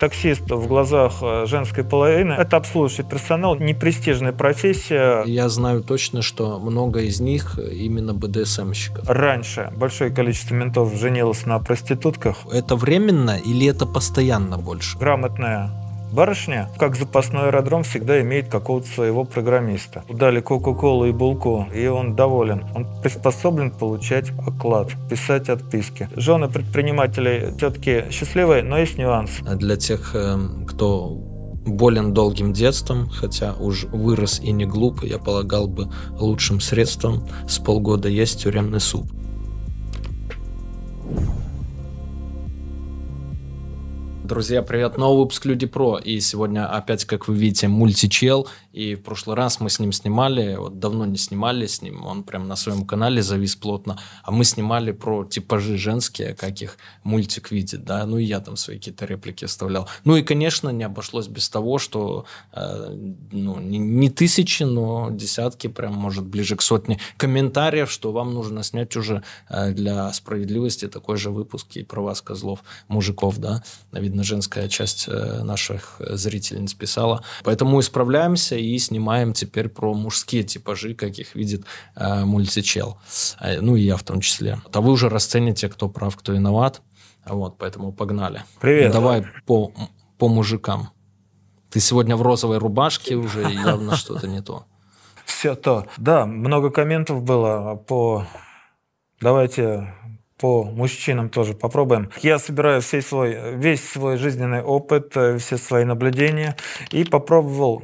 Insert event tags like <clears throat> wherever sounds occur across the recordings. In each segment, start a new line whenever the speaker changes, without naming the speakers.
Таксист в глазах э, женской половины – это обслуживающий персонал, непрестижная профессия.
Я знаю точно, что много из них именно БДСМщиков.
Раньше большое количество ментов женилось на проститутках.
Это временно или это постоянно больше?
Грамотная Барышня, как запасной аэродром, всегда имеет какого-то своего программиста. Дали Кока-Колу и булку, и он доволен. Он приспособлен получать оклад, писать отписки. Жены предпринимателей все-таки счастливые, но есть нюанс.
А для тех, эм, кто болен долгим детством, хотя уж вырос и не глуп, я полагал бы лучшим средством с полгода есть тюремный суп. Друзья, привет! Новый выпуск Люди Про. И сегодня опять, как вы видите, мультичел. И в прошлый раз мы с ним снимали, вот давно не снимали с ним, он прям на своем канале завис плотно. А мы снимали про типажи женские, как их мультик видит, да. Ну и я там свои какие-то реплики вставлял. Ну и, конечно, не обошлось без того, что э, ну, не, не тысячи, но десятки, прям, может, ближе к сотне комментариев, что вам нужно снять уже э, для справедливости такой же выпуск и про вас, козлов, мужиков, да. Видно, женская часть э, наших зрительниц писала. Поэтому исправляемся и снимаем теперь про мужские типажи, каких видит э, мультичел. Э, ну и я в том числе. А вы уже расцените, кто прав, кто виноват. Вот, поэтому погнали.
Привет.
Давай по, по мужикам. Ты сегодня в розовой рубашке уже, явно <laughs> что-то не то.
Все то. Да, много комментов было по... Давайте по мужчинам тоже попробуем. Я собираю весь свой, весь свой жизненный опыт, э, все свои наблюдения и попробовал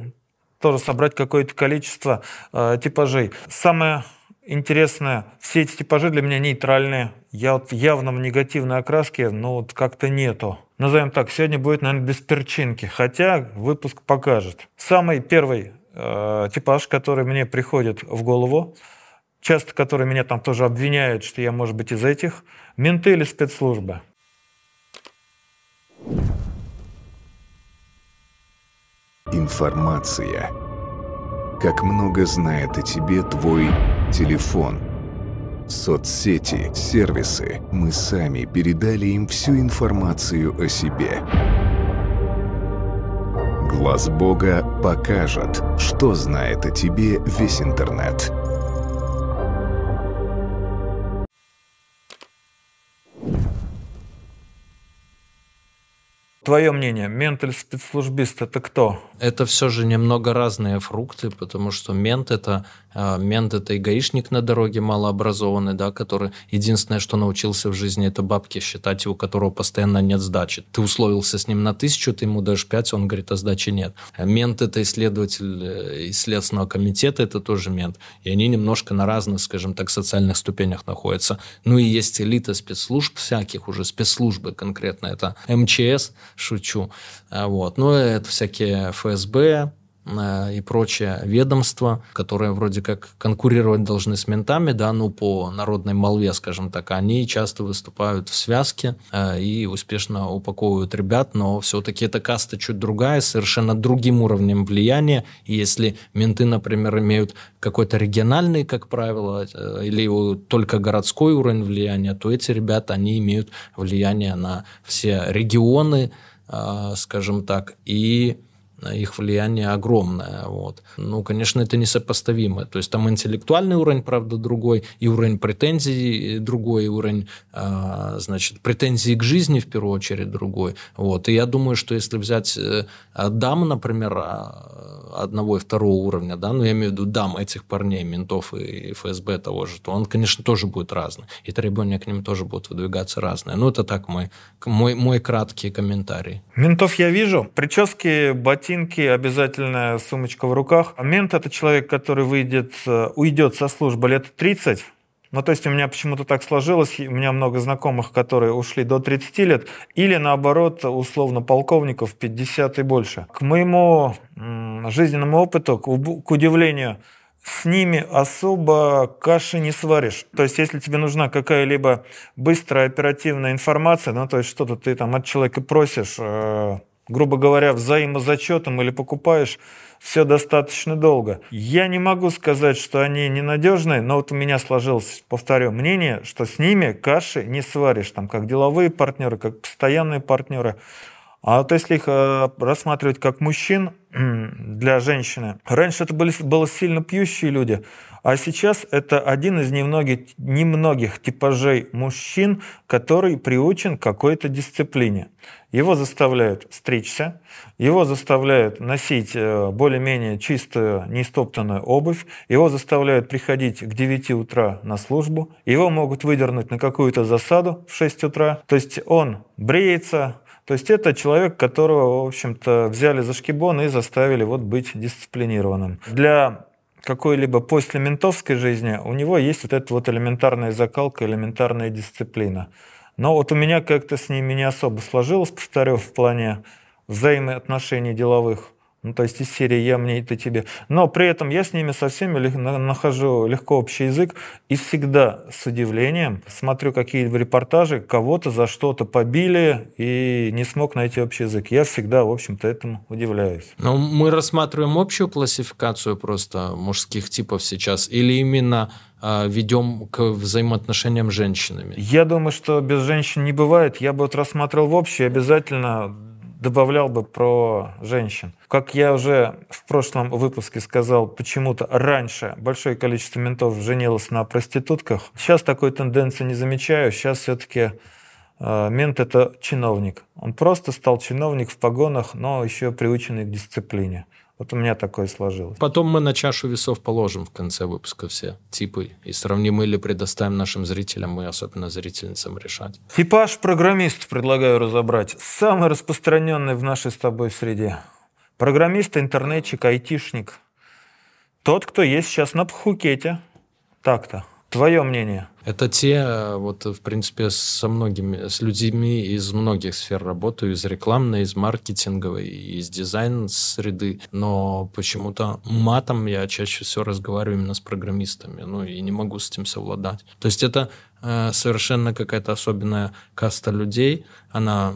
тоже собрать какое-то количество э, типажей. Самое интересное, все эти типажи для меня нейтральные. Я вот явно в негативной окраске, но вот как-то нету. Назовем так, сегодня будет, наверное, без перчинки, хотя выпуск покажет. Самый первый э, типаж, который мне приходит в голову, часто которые меня там тоже обвиняют, что я, может быть, из этих, менты или спецслужбы.
Информация. Как много знает о тебе твой телефон. Соцсети, сервисы. Мы сами передали им всю информацию о себе. Глаз Бога покажет, что знает о тебе весь интернет.
Твое мнение, мент спецслужбист это кто?
Это все же немного разные фрукты, потому что мент это мент это и гаишник на дороге малообразованный, да, который единственное, что научился в жизни, это бабки считать, у которого постоянно нет сдачи. Ты условился с ним на тысячу, ты ему даешь пять, он говорит, а сдачи нет. Мент это исследователь э, из Следственного комитета, это тоже мент. И они немножко на разных, скажем так, социальных ступенях находятся. Ну и есть элита спецслужб всяких, уже спецслужбы конкретно, это МЧС, шучу. А вот. Ну, это всякие ФСБ, и прочее ведомства, которые вроде как конкурировать должны с ментами, да, ну, по народной молве, скажем так, они часто выступают в связке э, и успешно упаковывают ребят, но все-таки эта каста чуть другая, совершенно другим уровнем влияния, и если менты, например, имеют какой-то региональный, как правило, э, или только городской уровень влияния, то эти ребята, они имеют влияние на все регионы, а, скажем так, и их влияние огромное. Вот. Ну, конечно, это несопоставимо. То есть там интеллектуальный уровень, правда, другой, и уровень претензий другой, и уровень, э, значит, претензий к жизни, в первую очередь, другой. Вот. И я думаю, что если взять э, дам, например, а, одного и второго уровня, да, ну, я имею в виду дам этих парней, ментов и ФСБ того же, то он, конечно, тоже будет разный. И требования к ним тоже будут выдвигаться разные. Ну, это так мой, мой, мой краткий комментарий.
Ментов я вижу. Прически, ботинки, ботинки, обязательная сумочка в руках. Мент – это человек, который выйдет, э, уйдет со службы лет 30, ну, то есть у меня почему-то так сложилось, у меня много знакомых, которые ушли до 30 лет, или наоборот, условно, полковников 50 и больше. К моему жизненному опыту, к удивлению, с ними особо каши не сваришь. То есть, если тебе нужна какая-либо быстрая оперативная информация, ну, то есть, что-то ты там от человека просишь, э, грубо говоря, взаимозачетом или покупаешь, все достаточно долго. Я не могу сказать, что они ненадежные, но вот у меня сложилось, повторю, мнение, что с ними каши не сваришь, там, как деловые партнеры, как постоянные партнеры. А вот если их э, рассматривать как мужчин для женщины, раньше это были, было сильно пьющие люди, а сейчас это один из немногих, немногих типажей мужчин, который приучен к какой-то дисциплине. Его заставляют стричься, его заставляют носить э, более-менее чистую, неистоптанную обувь, его заставляют приходить к 9 утра на службу, его могут выдернуть на какую-то засаду в 6 утра. То есть он бреется, то есть это человек, которого, в общем-то, взяли за шкибон и заставили вот быть дисциплинированным. Для какой-либо после ментовской жизни у него есть вот эта вот элементарная закалка, элементарная дисциплина. Но вот у меня как-то с ними не особо сложилось, повторю, в плане взаимоотношений деловых. Ну, то есть из серии «я мне, это тебе». Но при этом я с ними со всеми нахожу легко общий язык и всегда с удивлением смотрю какие-то репортажи, кого-то за что-то побили и не смог найти общий язык. Я всегда, в общем-то, этому удивляюсь.
Но мы рассматриваем общую классификацию просто мужских типов сейчас или именно э, ведем к взаимоотношениям с женщинами?
Я думаю, что без женщин не бывает. Я бы вот рассматривал в общем обязательно добавлял бы про женщин. Как я уже в прошлом выпуске сказал, почему-то раньше большое количество ментов женилось на проститутках. Сейчас такой тенденции не замечаю. Сейчас все-таки э, мент это чиновник. Он просто стал чиновник в погонах, но еще приученный к дисциплине. Вот у меня такое сложилось.
Потом мы на чашу весов положим в конце выпуска все типы и сравним или предоставим нашим зрителям и особенно зрительницам решать.
Типаж программист предлагаю разобрать. Самый распространенный в нашей с тобой среде. Программист, интернетчик, айтишник. Тот, кто есть сейчас на Пхукете. Так-то. Твое мнение?
Это те, вот, в принципе, со многими, с людьми из многих сфер работаю, из рекламной, из маркетинговой, из дизайн-среды, но почему-то матом я чаще всего разговариваю именно с программистами, ну, и не могу с этим совладать. То есть это э, совершенно какая-то особенная каста людей, она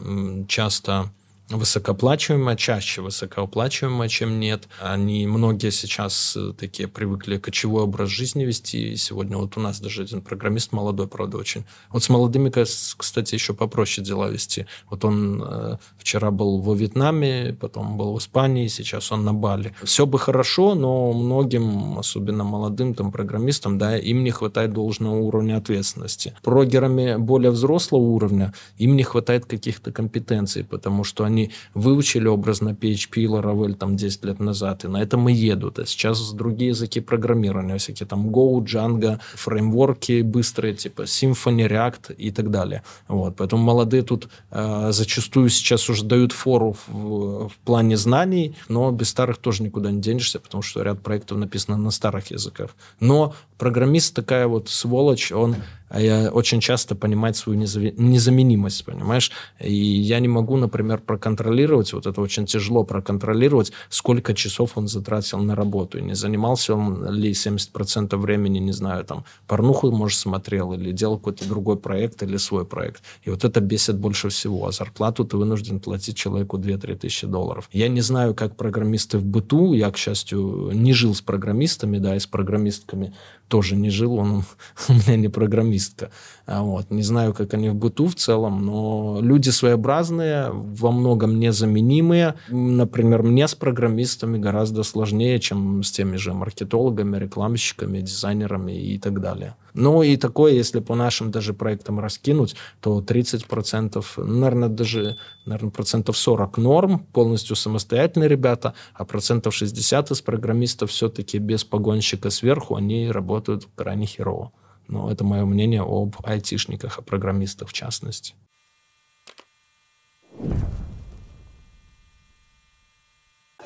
часто высокооплачиваемая, чаще высокооплачиваемая, чем нет. Они многие сейчас э, такие привыкли кочевой образ жизни вести. И сегодня вот у нас даже один программист молодой, правда, очень. Вот с молодыми, кстати, еще попроще дела вести. Вот он э, вчера был во Вьетнаме, потом был в Испании, сейчас он на Бали. Все бы хорошо, но многим, особенно молодым там программистам, да, им не хватает должного уровня ответственности. Прогерами более взрослого уровня им не хватает каких-то компетенций, потому что они они выучили образно PHP и Laravel там 10 лет назад, и на этом и едут. А сейчас другие языки программирования, всякие там Go, Django, фреймворки быстрые, типа Symfony, React и так далее. Вот. Поэтому молодые тут э, зачастую сейчас уже дают фору в, в плане знаний, но без старых тоже никуда не денешься, потому что ряд проектов написано на старых языках. Но программист такая вот сволочь, он очень часто понимать свою незаменимость, понимаешь? И я не могу, например, проконтролировать, вот это очень тяжело проконтролировать, сколько часов он затратил на работу, и не занимался он ли 70% времени, не знаю, там, порнуху, может, смотрел, или делал какой-то другой проект, или свой проект. И вот это бесит больше всего. А зарплату ты вынужден платить человеку 2-3 тысячи долларов. Я не знаю, как программисты в быту, я, к счастью, не жил с программистами, да, и с программистками тоже не жил, он <laughs> у меня не программистка. А вот. Не знаю, как они в быту в целом, но люди своеобразные, во многом незаменимые. Например, мне с программистами гораздо сложнее, чем с теми же маркетологами, рекламщиками, дизайнерами и так далее. Ну и такое, если по нашим даже проектам раскинуть, то 30%, наверное, даже наверное, процентов 40 норм, полностью самостоятельные ребята, а процентов 60 из программистов все-таки без погонщика сверху, они работают крайне херово. Но это мое мнение об айтишниках, о программистах в частности.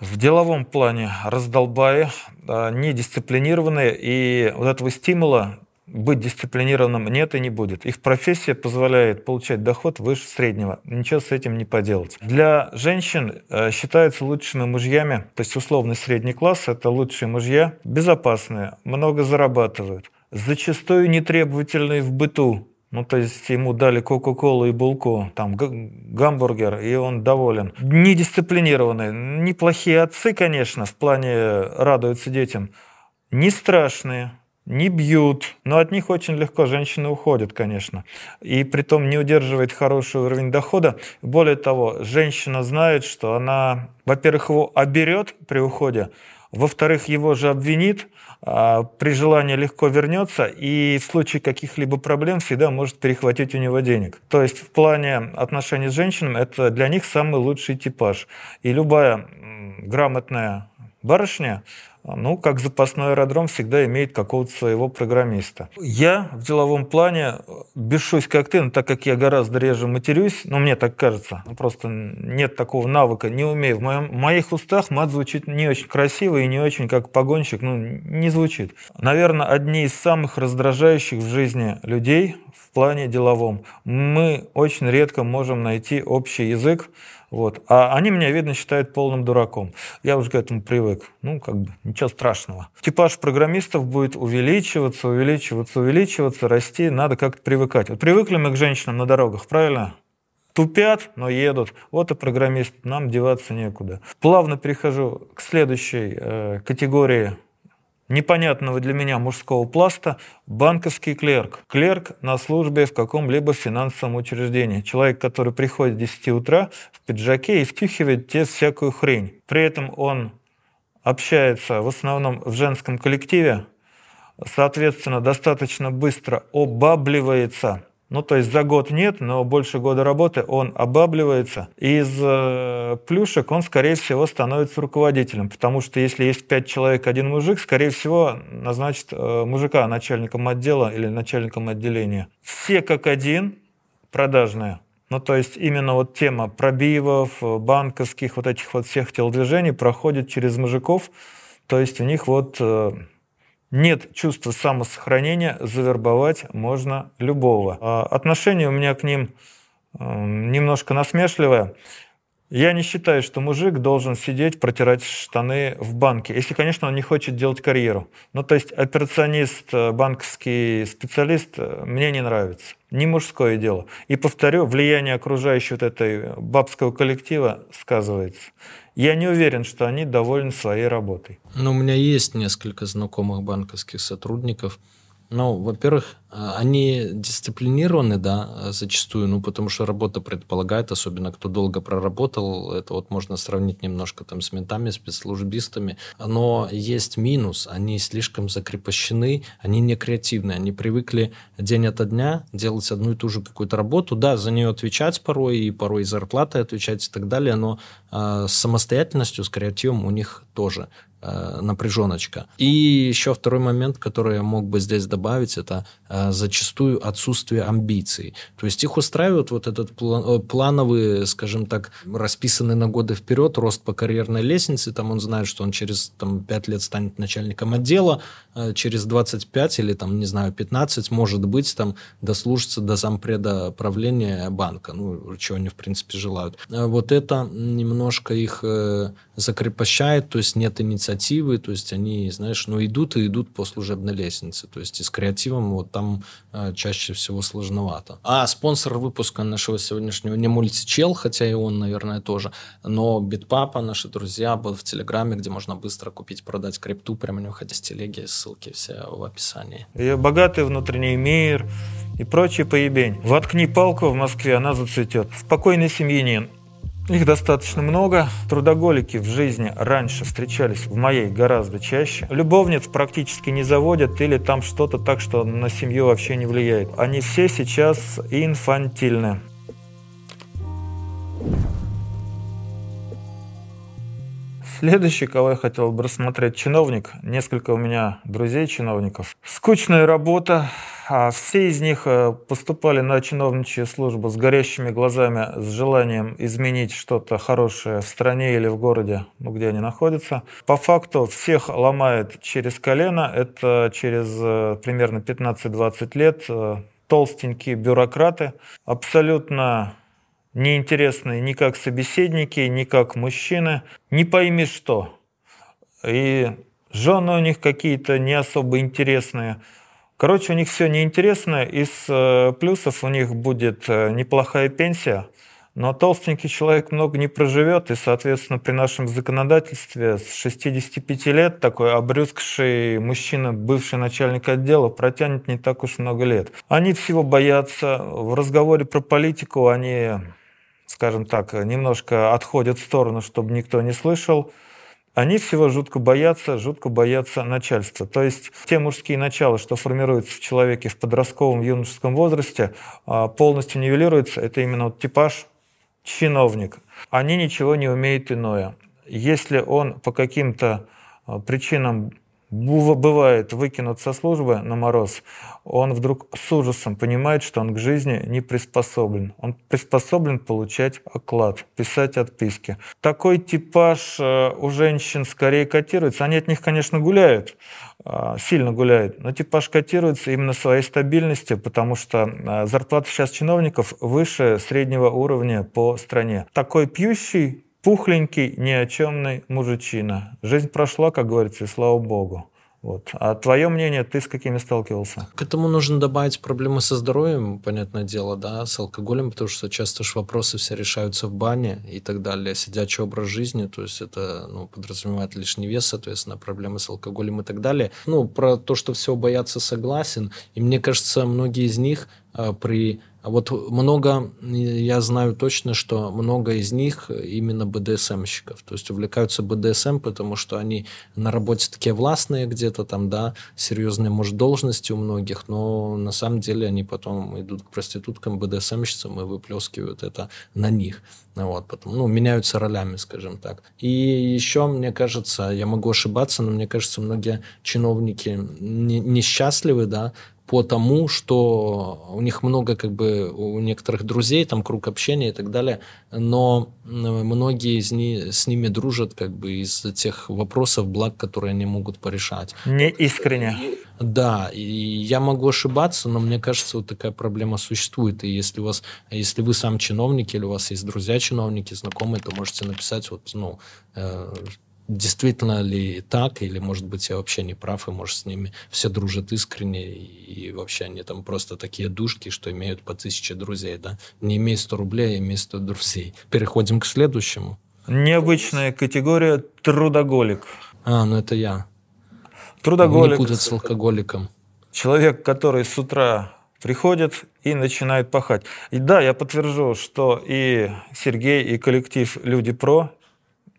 В деловом плане раздолбаи, недисциплинированные, и вот этого стимула быть дисциплинированным нет и не будет. Их профессия позволяет получать доход выше среднего. Ничего с этим не поделать. Для женщин э, считаются лучшими мужьями, то есть условный средний класс – это лучшие мужья, безопасные, много зарабатывают, зачастую нетребовательные в быту, ну, то есть ему дали Кока-Колу и булку, там гамбургер, и он доволен. Недисциплинированные, неплохие отцы, конечно, в плане радуются детям. Не страшные, не бьют, но от них очень легко женщины уходят, конечно. И при том не удерживает хороший уровень дохода. Более того, женщина знает, что она, во-первых, его оберет при уходе, во-вторых, его же обвинит, при желании легко вернется и в случае каких-либо проблем всегда может перехватить у него денег. То есть в плане отношений с женщинами это для них самый лучший типаж. И любая грамотная барышня ну, как запасной аэродром всегда имеет какого-то своего программиста. Я в деловом плане бешусь как ты, но так как я гораздо реже матерюсь, ну, мне так кажется, просто нет такого навыка, не умею. В, моем, в моих устах мат звучит не очень красиво и не очень как погонщик, ну, не звучит. Наверное, одни из самых раздражающих в жизни людей в плане деловом. Мы очень редко можем найти общий язык, вот. А они меня, видно, считают полным дураком. Я уже к этому привык. Ну, как бы, ничего страшного. Типаж программистов будет увеличиваться, увеличиваться, увеличиваться, расти. Надо как-то привыкать. Вот привыкли мы к женщинам на дорогах, правильно? Тупят, но едут. Вот и программист. Нам деваться некуда. Плавно перехожу к следующей э, категории непонятного для меня мужского пласта банковский клерк. Клерк на службе в каком-либо финансовом учреждении. Человек, который приходит в 10 утра в пиджаке и втюхивает те всякую хрень. При этом он общается в основном в женском коллективе, соответственно, достаточно быстро обабливается Ну, то есть за год нет, но больше года работы он обабливается. Из э, плюшек он, скорее всего, становится руководителем, потому что если есть пять человек, один мужик, скорее всего, назначит э, мужика начальником отдела или начальником отделения. Все как один продажные. Ну, то есть именно вот тема пробивов, банковских, вот этих вот всех телодвижений проходит через мужиков. То есть у них вот э, нет чувства самосохранения, завербовать можно любого. А отношение у меня к ним эм, немножко насмешливое. Я не считаю, что мужик должен сидеть, протирать штаны в банке, если, конечно, он не хочет делать карьеру. Ну, то есть операционист, э, банковский специалист э, мне не нравится. Не мужское дело. И повторю, влияние окружающего вот этой бабского коллектива сказывается. Я не уверен, что они довольны своей работой.
Ну, у меня есть несколько знакомых банковских сотрудников, ну, во-первых, а, они дисциплинированы, да, зачастую, ну, потому что работа предполагает, особенно кто долго проработал, это вот можно сравнить немножко там с ментами, спецслужбистами, но есть минус, они слишком закрепощены, они не креативны, они привыкли день ото дня делать одну и ту же какую-то работу, да, за нее отвечать порой, и порой зарплатой отвечать и так далее, но э, с самостоятельностью, с креативом у них тоже. э, напряженочка. И еще второй момент, который я мог бы здесь добавить, это э, зачастую отсутствие амбиций. То есть их устраивает вот этот э, плановый, скажем так, расписанный на годы вперед рост по карьерной лестнице. Там он знает, что он через там, 5 лет станет начальником отдела, э, через 25 или там, не знаю, 15, может быть, там дослужится до зампреда правления банка, ну, чего они, в принципе, желают. Э, вот это немножко их э, закрепощает, то есть нет инициативы, то есть они, знаешь, ну идут и идут по служебной лестнице, то есть и с креативом вот там э, чаще всего сложновато. А спонсор выпуска нашего сегодняшнего не мультичел, хотя и он, наверное, тоже, но Битпапа, наши друзья, был в Телеграме, где можно быстро купить, продать крипту, прямо не выходя с телеги, ссылки все в описании.
И богатый внутренний мир и прочий поебень. Воткни палку в Москве, она зацветет. Спокойный семьянин их достаточно много. Трудоголики в жизни раньше встречались в моей гораздо чаще. Любовниц практически не заводят или там что-то так, что на семью вообще не влияет. Они все сейчас инфантильны. Следующий, кого я хотел бы рассмотреть, чиновник. Несколько у меня друзей чиновников. Скучная работа, а все из них э, поступали на чиновничью службу с горящими глазами, с желанием изменить что-то хорошее в стране или в городе, ну, где они находятся. По факту всех ломает через колено. Это через э, примерно 15-20 лет э, толстенькие бюрократы, абсолютно неинтересные ни как собеседники, ни как мужчины, не пойми что. И жены у них какие-то не особо интересные – Короче, у них все неинтересно. Из э, плюсов у них будет э, неплохая пенсия, но толстенький человек много не проживет, и, соответственно, при нашем законодательстве с 65 лет такой обрюзгший мужчина, бывший начальник отдела, протянет не так уж много лет. Они всего боятся. В разговоре про политику они, скажем так, немножко отходят в сторону, чтобы никто не слышал они всего жутко боятся, жутко боятся начальства. То есть те мужские начала, что формируются в человеке в подростковом, юношеском возрасте, а, полностью нивелируются. Это именно вот типаж чиновник. Они ничего не умеют иное. Если он по каким-то а, причинам бывает выкинут со службы на мороз, он вдруг с ужасом понимает, что он к жизни не приспособлен. Он приспособлен получать оклад, писать отписки. Такой типаж э, у женщин скорее котируется. Они от них, конечно, гуляют, сильно гуляют, но типаж котируется именно своей стабильностью, потому что э, зарплата сейчас чиновников выше среднего уровня по стране. Такой пьющий пухленький, ни о чемный мужичина. Жизнь прошла, как говорится, и слава богу. Вот. А твое мнение, ты с какими сталкивался?
К этому нужно добавить проблемы со здоровьем, понятное дело, да, с алкоголем, потому что часто же вопросы все решаются в бане и так далее. Сидячий образ жизни, то есть это ну, подразумевает лишний вес, соответственно, проблемы с алкоголем и так далее. Ну, про то, что всего боятся, согласен. И мне кажется, многие из них а, при А вот много, я знаю точно, что много из них именно БДСМщиков. То есть увлекаются БДСМ, потому что они на работе такие властные где-то там, да, серьезные, может, должности у многих, но на самом деле они потом идут к проституткам, БДСМщицам и выплескивают это на них. Вот, потом, ну, меняются ролями, скажем так. И еще, мне кажется, я могу ошибаться, но мне кажется, многие чиновники несчастливы, да, по тому, что у них много как бы у некоторых друзей, там круг общения и так далее, но многие из них с ними дружат как бы из-за тех вопросов, благ, которые они могут порешать.
Не искренне.
Да, и я могу ошибаться, но мне кажется, вот такая проблема существует. И если у вас, если вы сам чиновник или у вас есть друзья чиновники, знакомые, то можете написать вот, ну, э, действительно ли так, или, может быть, я вообще не прав, и, может, с ними все дружат искренне, и вообще они там просто такие душки, что имеют по тысяче друзей, да? Не имея 100 рублей, а имея 100 друзей. Переходим к следующему.
Необычная категория трудоголик.
А, ну это я.
Трудоголик.
Не путать с алкоголиком.
Человек, который с утра приходит и начинает пахать. И да, я подтвержу, что и Сергей, и коллектив «Люди Про»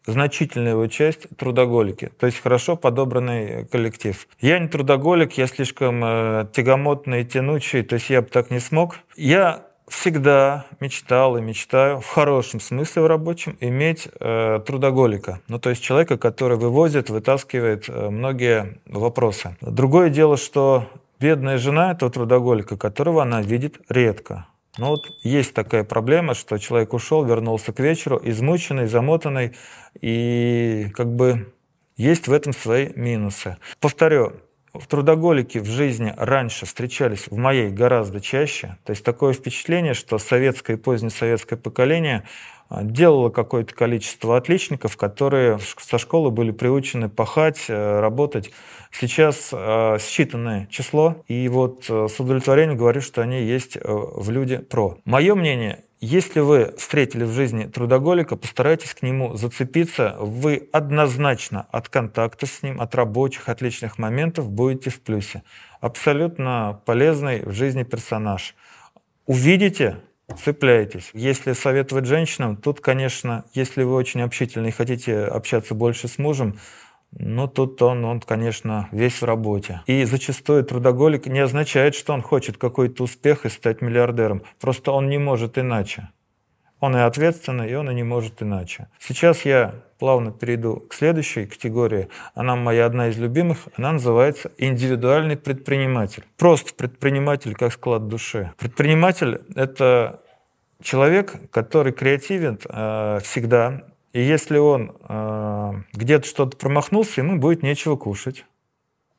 значительная его часть трудоголики, то есть хорошо подобранный коллектив. Я не трудоголик, я слишком э, тягомотный, тянучий, то есть я бы так не смог. Я всегда мечтал и мечтаю, в хорошем смысле в рабочем, иметь э, трудоголика. Ну, то есть человека, который вывозит, вытаскивает э, многие вопросы. Другое дело, что бедная жена этого трудоголика, которого она видит редко. Но вот есть такая проблема, что человек ушел, вернулся к вечеру, измученный, замотанный, и как бы есть в этом свои минусы. Повторю, в трудоголике в жизни раньше встречались в моей гораздо чаще. То есть такое впечатление, что советское и позднесоветское поколение а, делало какое-то количество отличников, которые со школы были приучены пахать, э, работать. Сейчас э, считанное число, и вот э, с удовлетворением говорю, что они есть в люди про. Мое мнение, если вы встретили в жизни трудоголика, постарайтесь к нему зацепиться. Вы однозначно от контакта с ним, от рабочих, от личных моментов будете в плюсе. Абсолютно полезный в жизни персонаж. Увидите, цепляйтесь. Если советовать женщинам, тут, конечно, если вы очень общительны и хотите общаться больше с мужем, ну, тут он, он, конечно, весь в работе. И зачастую трудоголик не означает, что он хочет какой-то успех и стать миллиардером. Просто он не может иначе. Он и ответственный, и он и не может иначе. Сейчас я плавно перейду к следующей категории. Она моя одна из любимых. Она называется индивидуальный предприниматель. Просто предприниматель как склад души. Предприниматель — это человек, который креативен э, всегда, и если он э, где-то что-то промахнулся, ему будет нечего кушать.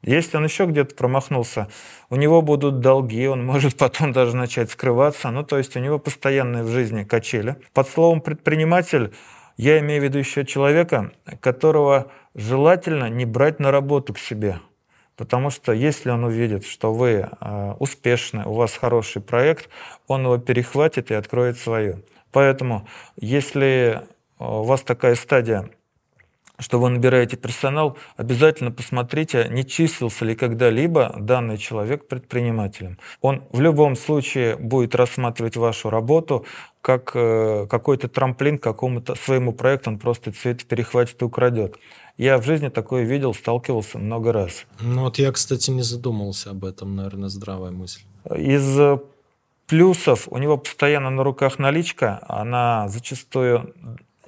Если он еще где-то промахнулся, у него будут долги, он может <laughs> потом даже начать скрываться. Ну, то есть у него постоянные в жизни качели. Под словом предприниматель я имею в виду еще человека, которого желательно не брать на работу к себе. Потому что если он увидит, что вы э, успешны, у вас хороший проект, он его перехватит и откроет свою. Поэтому, если а, у вас такая стадия, что вы набираете персонал, обязательно посмотрите, не числился ли когда-либо данный человек предпринимателем. Он в любом случае будет рассматривать вашу работу как э, какой-то трамплин к какому-то своему проекту, он просто цвет перехватит и украдет. Я в жизни такое видел, сталкивался много раз.
Ну вот я, кстати, не задумывался об этом, наверное, здравая мысль.
Из э, плюсов у него постоянно на руках наличка, она зачастую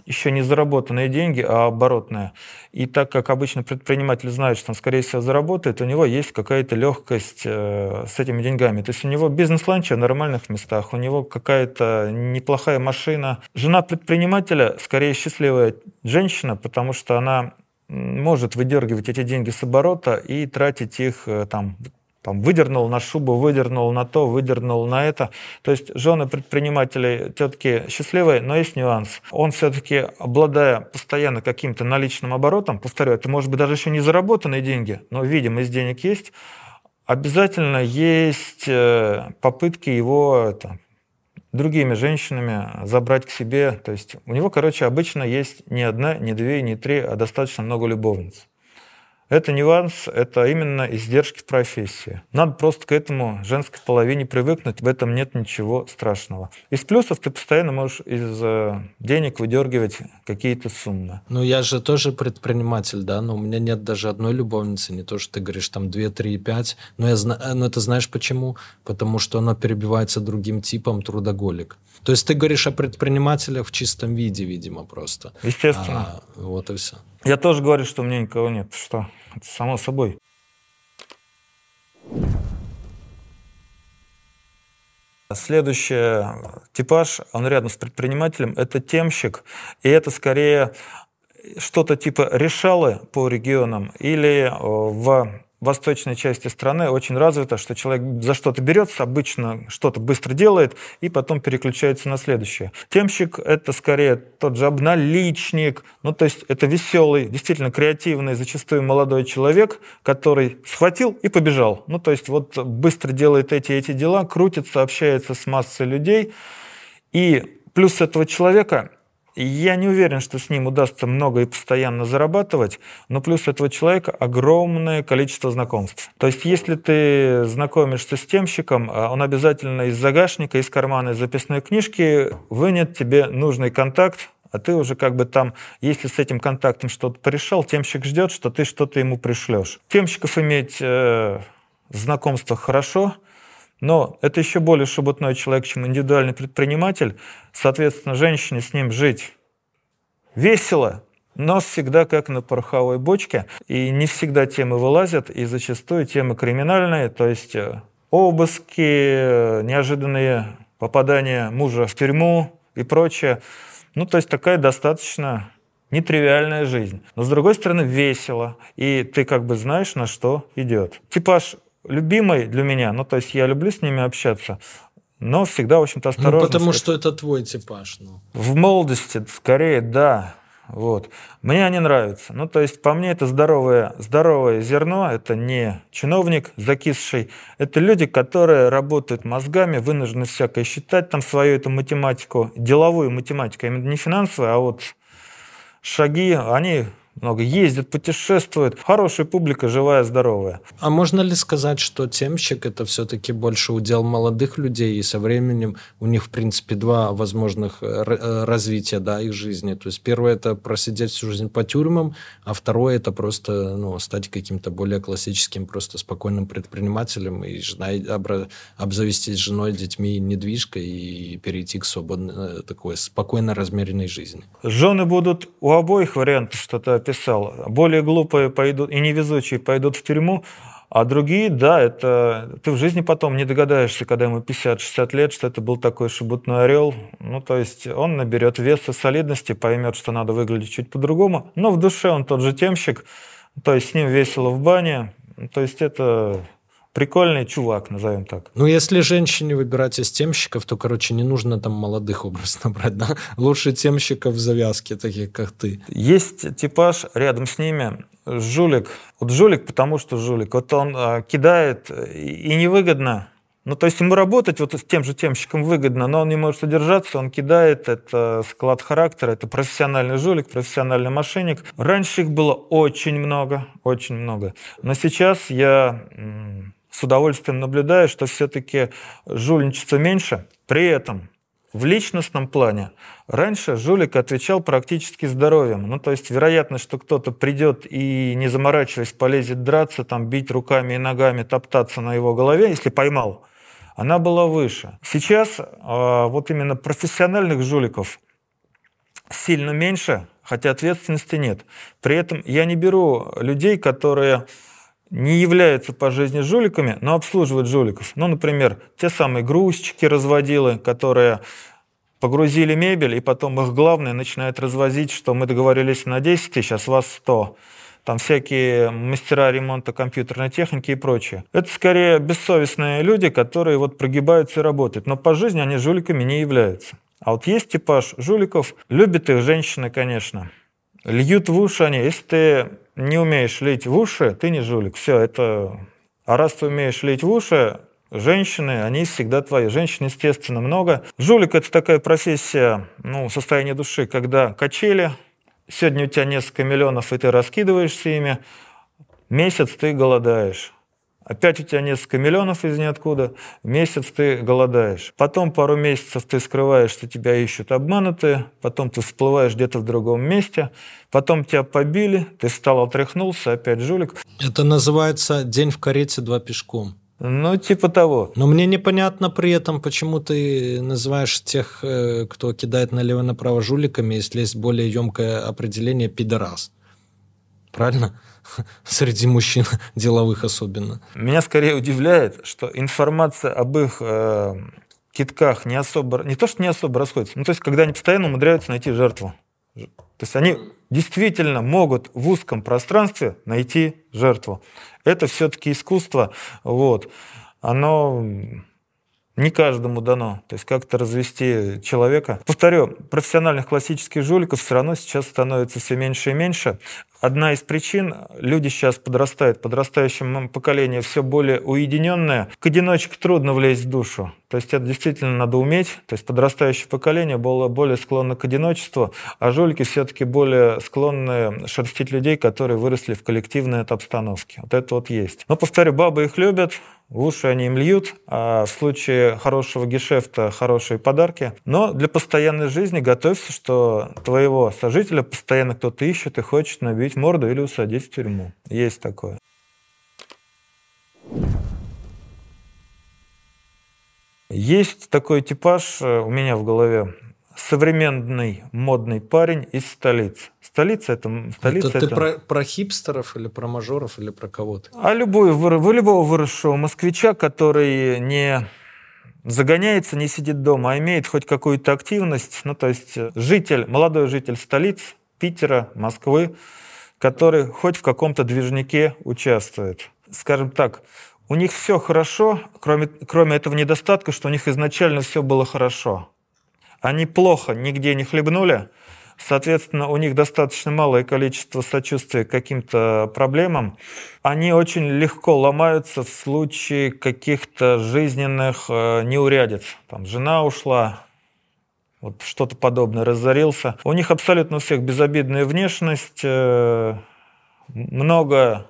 еще не заработанные деньги, а оборотные. И так как обычно предприниматель знает, что он, скорее всего, заработает, у него есть какая-то легкость э, с этими деньгами. То есть у него бизнес-ланч в нормальных местах, у него какая-то неплохая машина. Жена предпринимателя скорее счастливая женщина, потому что она может выдергивать эти деньги с оборота и тратить их э, там там, выдернул на шубу, выдернул на то, выдернул на это. То есть жены предпринимателей все-таки счастливые, но есть нюанс. Он все-таки, обладая постоянно каким-то наличным оборотом, повторю, это может быть даже еще не заработанные деньги, но видимость денег есть, обязательно есть э, попытки его это, другими женщинами забрать к себе. То есть у него, короче, обычно есть не одна, не две, не три, а достаточно много любовниц. Это нюанс, это именно издержки в профессии. Надо просто к этому женской половине привыкнуть, в этом нет ничего страшного. Из плюсов ты постоянно можешь из э, денег выдергивать какие-то суммы.
Ну, я же тоже предприниматель, да, но у меня нет даже одной любовницы, не то, что ты говоришь, там 2, 3, 5. Но, я, но это знаешь почему? Потому что она перебивается другим типом трудоголик. То есть ты говоришь о предпринимателях в чистом виде, видимо, просто.
Естественно.
А, вот и все.
Я тоже говорю, что у меня никого нет. Что? Само собой. Следующий типаж, он рядом с предпринимателем, это темщик. И это скорее что-то типа решалы по регионам или в восточной части страны очень развито, что человек за что-то берется, обычно что-то быстро делает и потом переключается на следующее. Темщик — это скорее тот же обналичник, ну то есть это веселый, действительно креативный, зачастую молодой человек, который схватил и побежал. Ну то есть вот быстро делает эти эти дела, крутится, общается с массой людей. И плюс этого человека я не уверен, что с ним удастся много и постоянно зарабатывать, но плюс этого человека огромное количество знакомств. То есть, если ты знакомишься с темщиком, а он обязательно из загашника, из кармана, из записной книжки вынет тебе нужный контакт, а ты уже как бы там, если с этим контактом что-то порешал, темщик ждет, что ты что-то ему пришлешь. Темщиков иметь э, знакомство хорошо, но это еще более шебутной человек, чем индивидуальный предприниматель. Соответственно, женщине с ним жить весело, но всегда как на пороховой бочке. И не всегда темы вылазят, и зачастую темы криминальные, то есть э, обыски, э, неожиданные попадания мужа в тюрьму и прочее. Ну, то есть такая достаточно нетривиальная жизнь. Но, с другой стороны, весело, и ты как бы знаешь, на что идет. Типаж любимый для меня, ну, то есть я люблю с ними общаться, но всегда, в общем-то, осторожно.
Ну, потому что это твой типаж. Ну.
В молодости, скорее, да. Вот. Мне они нравятся. Ну, то есть, по мне, это здоровое, здоровое зерно, это не чиновник закисший, это люди, которые работают мозгами, вынуждены всякое считать, там свою эту математику, деловую математику, именно не финансовую, а вот шаги, они много ездят, путешествуют. Хорошая публика, живая, здоровая.
А можно ли сказать, что темщик это все-таки больше удел молодых людей, и со временем у них, в принципе, два возможных э, э, развития да, их жизни? То есть первое это просидеть всю жизнь по тюрьмам, а второе это просто ну, стать каким-то более классическим, просто спокойным предпринимателем и жена, обзавестись женой, детьми, недвижкой и перейти к свободной, э, такой спокойно размеренной жизни.
Жены будут у обоих вариантов что-то писал. Более глупые пойдут и невезучие пойдут в тюрьму, а другие, да, это ты в жизни потом не догадаешься, когда ему 50-60 лет, что это был такой шебутной орел. Ну, то есть он наберет веса, солидности, поймет, что надо выглядеть чуть по-другому. Но в душе он тот же темщик, то есть с ним весело в бане. То есть это прикольный чувак, назовем так.
Ну, если женщине выбирать из темщиков, то, короче, не нужно там молодых образно <laughs> брать, да? Лучше темщиков в завязке, таких как ты.
Есть типаж рядом с ними, жулик. Вот жулик, потому что жулик. Вот он а, кидает, и невыгодно. Ну, то есть ему работать вот с тем же темщиком выгодно, но он не может удержаться, он кидает, это склад характера, это профессиональный жулик, профессиональный мошенник. Раньше их было очень много, очень много. Но сейчас я с удовольствием наблюдаю, что все-таки жульничество меньше. При этом в личностном плане раньше жулик отвечал практически здоровьем. Ну, то есть вероятность, что кто-то придет и, не заморачиваясь, полезет драться, там, бить руками и ногами, топтаться на его голове, если поймал, она была выше. Сейчас э, вот именно профессиональных жуликов сильно меньше, хотя ответственности нет. При этом я не беру людей, которые не являются по жизни жуликами, но обслуживают жуликов. Ну, например, те самые грузчики, разводилы, которые погрузили мебель, и потом их главное начинает развозить, что мы договорились на 10 тысяч, а с вас 100. Там всякие мастера ремонта компьютерной техники и прочее. Это скорее бессовестные люди, которые вот прогибаются и работают. Но по жизни они жуликами не являются. А вот есть типаж жуликов, любят их женщины, конечно. Льют в уши они. Если ты не умеешь лить в уши, ты не жулик. Все, это... А раз ты умеешь лить в уши, женщины, они всегда твои. Женщин, естественно, много. Жулик – это такая профессия, ну, состояние души, когда качели, сегодня у тебя несколько миллионов, и ты раскидываешься ими, Месяц ты голодаешь. Опять у тебя несколько миллионов из ниоткуда, месяц ты голодаешь. Потом пару месяцев ты скрываешь, что тебя ищут обманутые, потом ты всплываешь где-то в другом месте, потом тебя побили, ты встал, отряхнулся, опять жулик.
Это называется «день в карете, два пешком».
Ну, типа того.
Но мне непонятно при этом, почему ты называешь тех, э, кто кидает налево-направо жуликами, если есть более емкое определение «пидорас». Правильно? <laughs> Среди мужчин, <laughs> деловых особенно.
Меня скорее удивляет, что информация об их э, китках не особо, не то что не особо расходится, ну то есть когда они постоянно умудряются найти жертву. То есть они действительно могут в узком пространстве найти жертву. Это все-таки искусство, вот. Оно не каждому дано. То есть как-то развести человека. Повторю, профессиональных классических жуликов все равно сейчас становится все меньше и меньше. Одна из причин, люди сейчас подрастают, подрастающее поколение все более уединенное. К одиночке трудно влезть в душу. То есть это действительно надо уметь. То есть подрастающее поколение было более склонно к одиночеству, а жулики все-таки более склонны шерстить людей, которые выросли в коллективной обстановке. Вот это вот есть. Но, повторю, бабы их любят, уши они им льют, а в случае хорошего гешефта хорошие подарки. Но для постоянной жизни готовься, что твоего сожителя постоянно кто-то ищет и хочет набить морду или усадить в тюрьму. Есть такое. Есть такой типаж э, у меня в голове современный модный парень из столицы. Столица это столица.
Это, это... ты про, про хипстеров или про мажоров или про кого-то?
А любой, вы любого выросшего москвича, который не загоняется, не сидит дома, а имеет хоть какую-то активность, ну то есть житель, молодой житель столиц, Питера, Москвы, который хоть в каком-то движнике участвует. Скажем так, у них все хорошо, кроме, кроме этого недостатка, что у них изначально все было хорошо. Они плохо нигде не хлебнули, соответственно, у них достаточно малое количество сочувствия к каким-то проблемам. Они очень легко ломаются в случае каких-то жизненных э, неурядиц. Там жена ушла, вот что-то подобное, разорился. У них абсолютно у всех безобидная внешность, э, много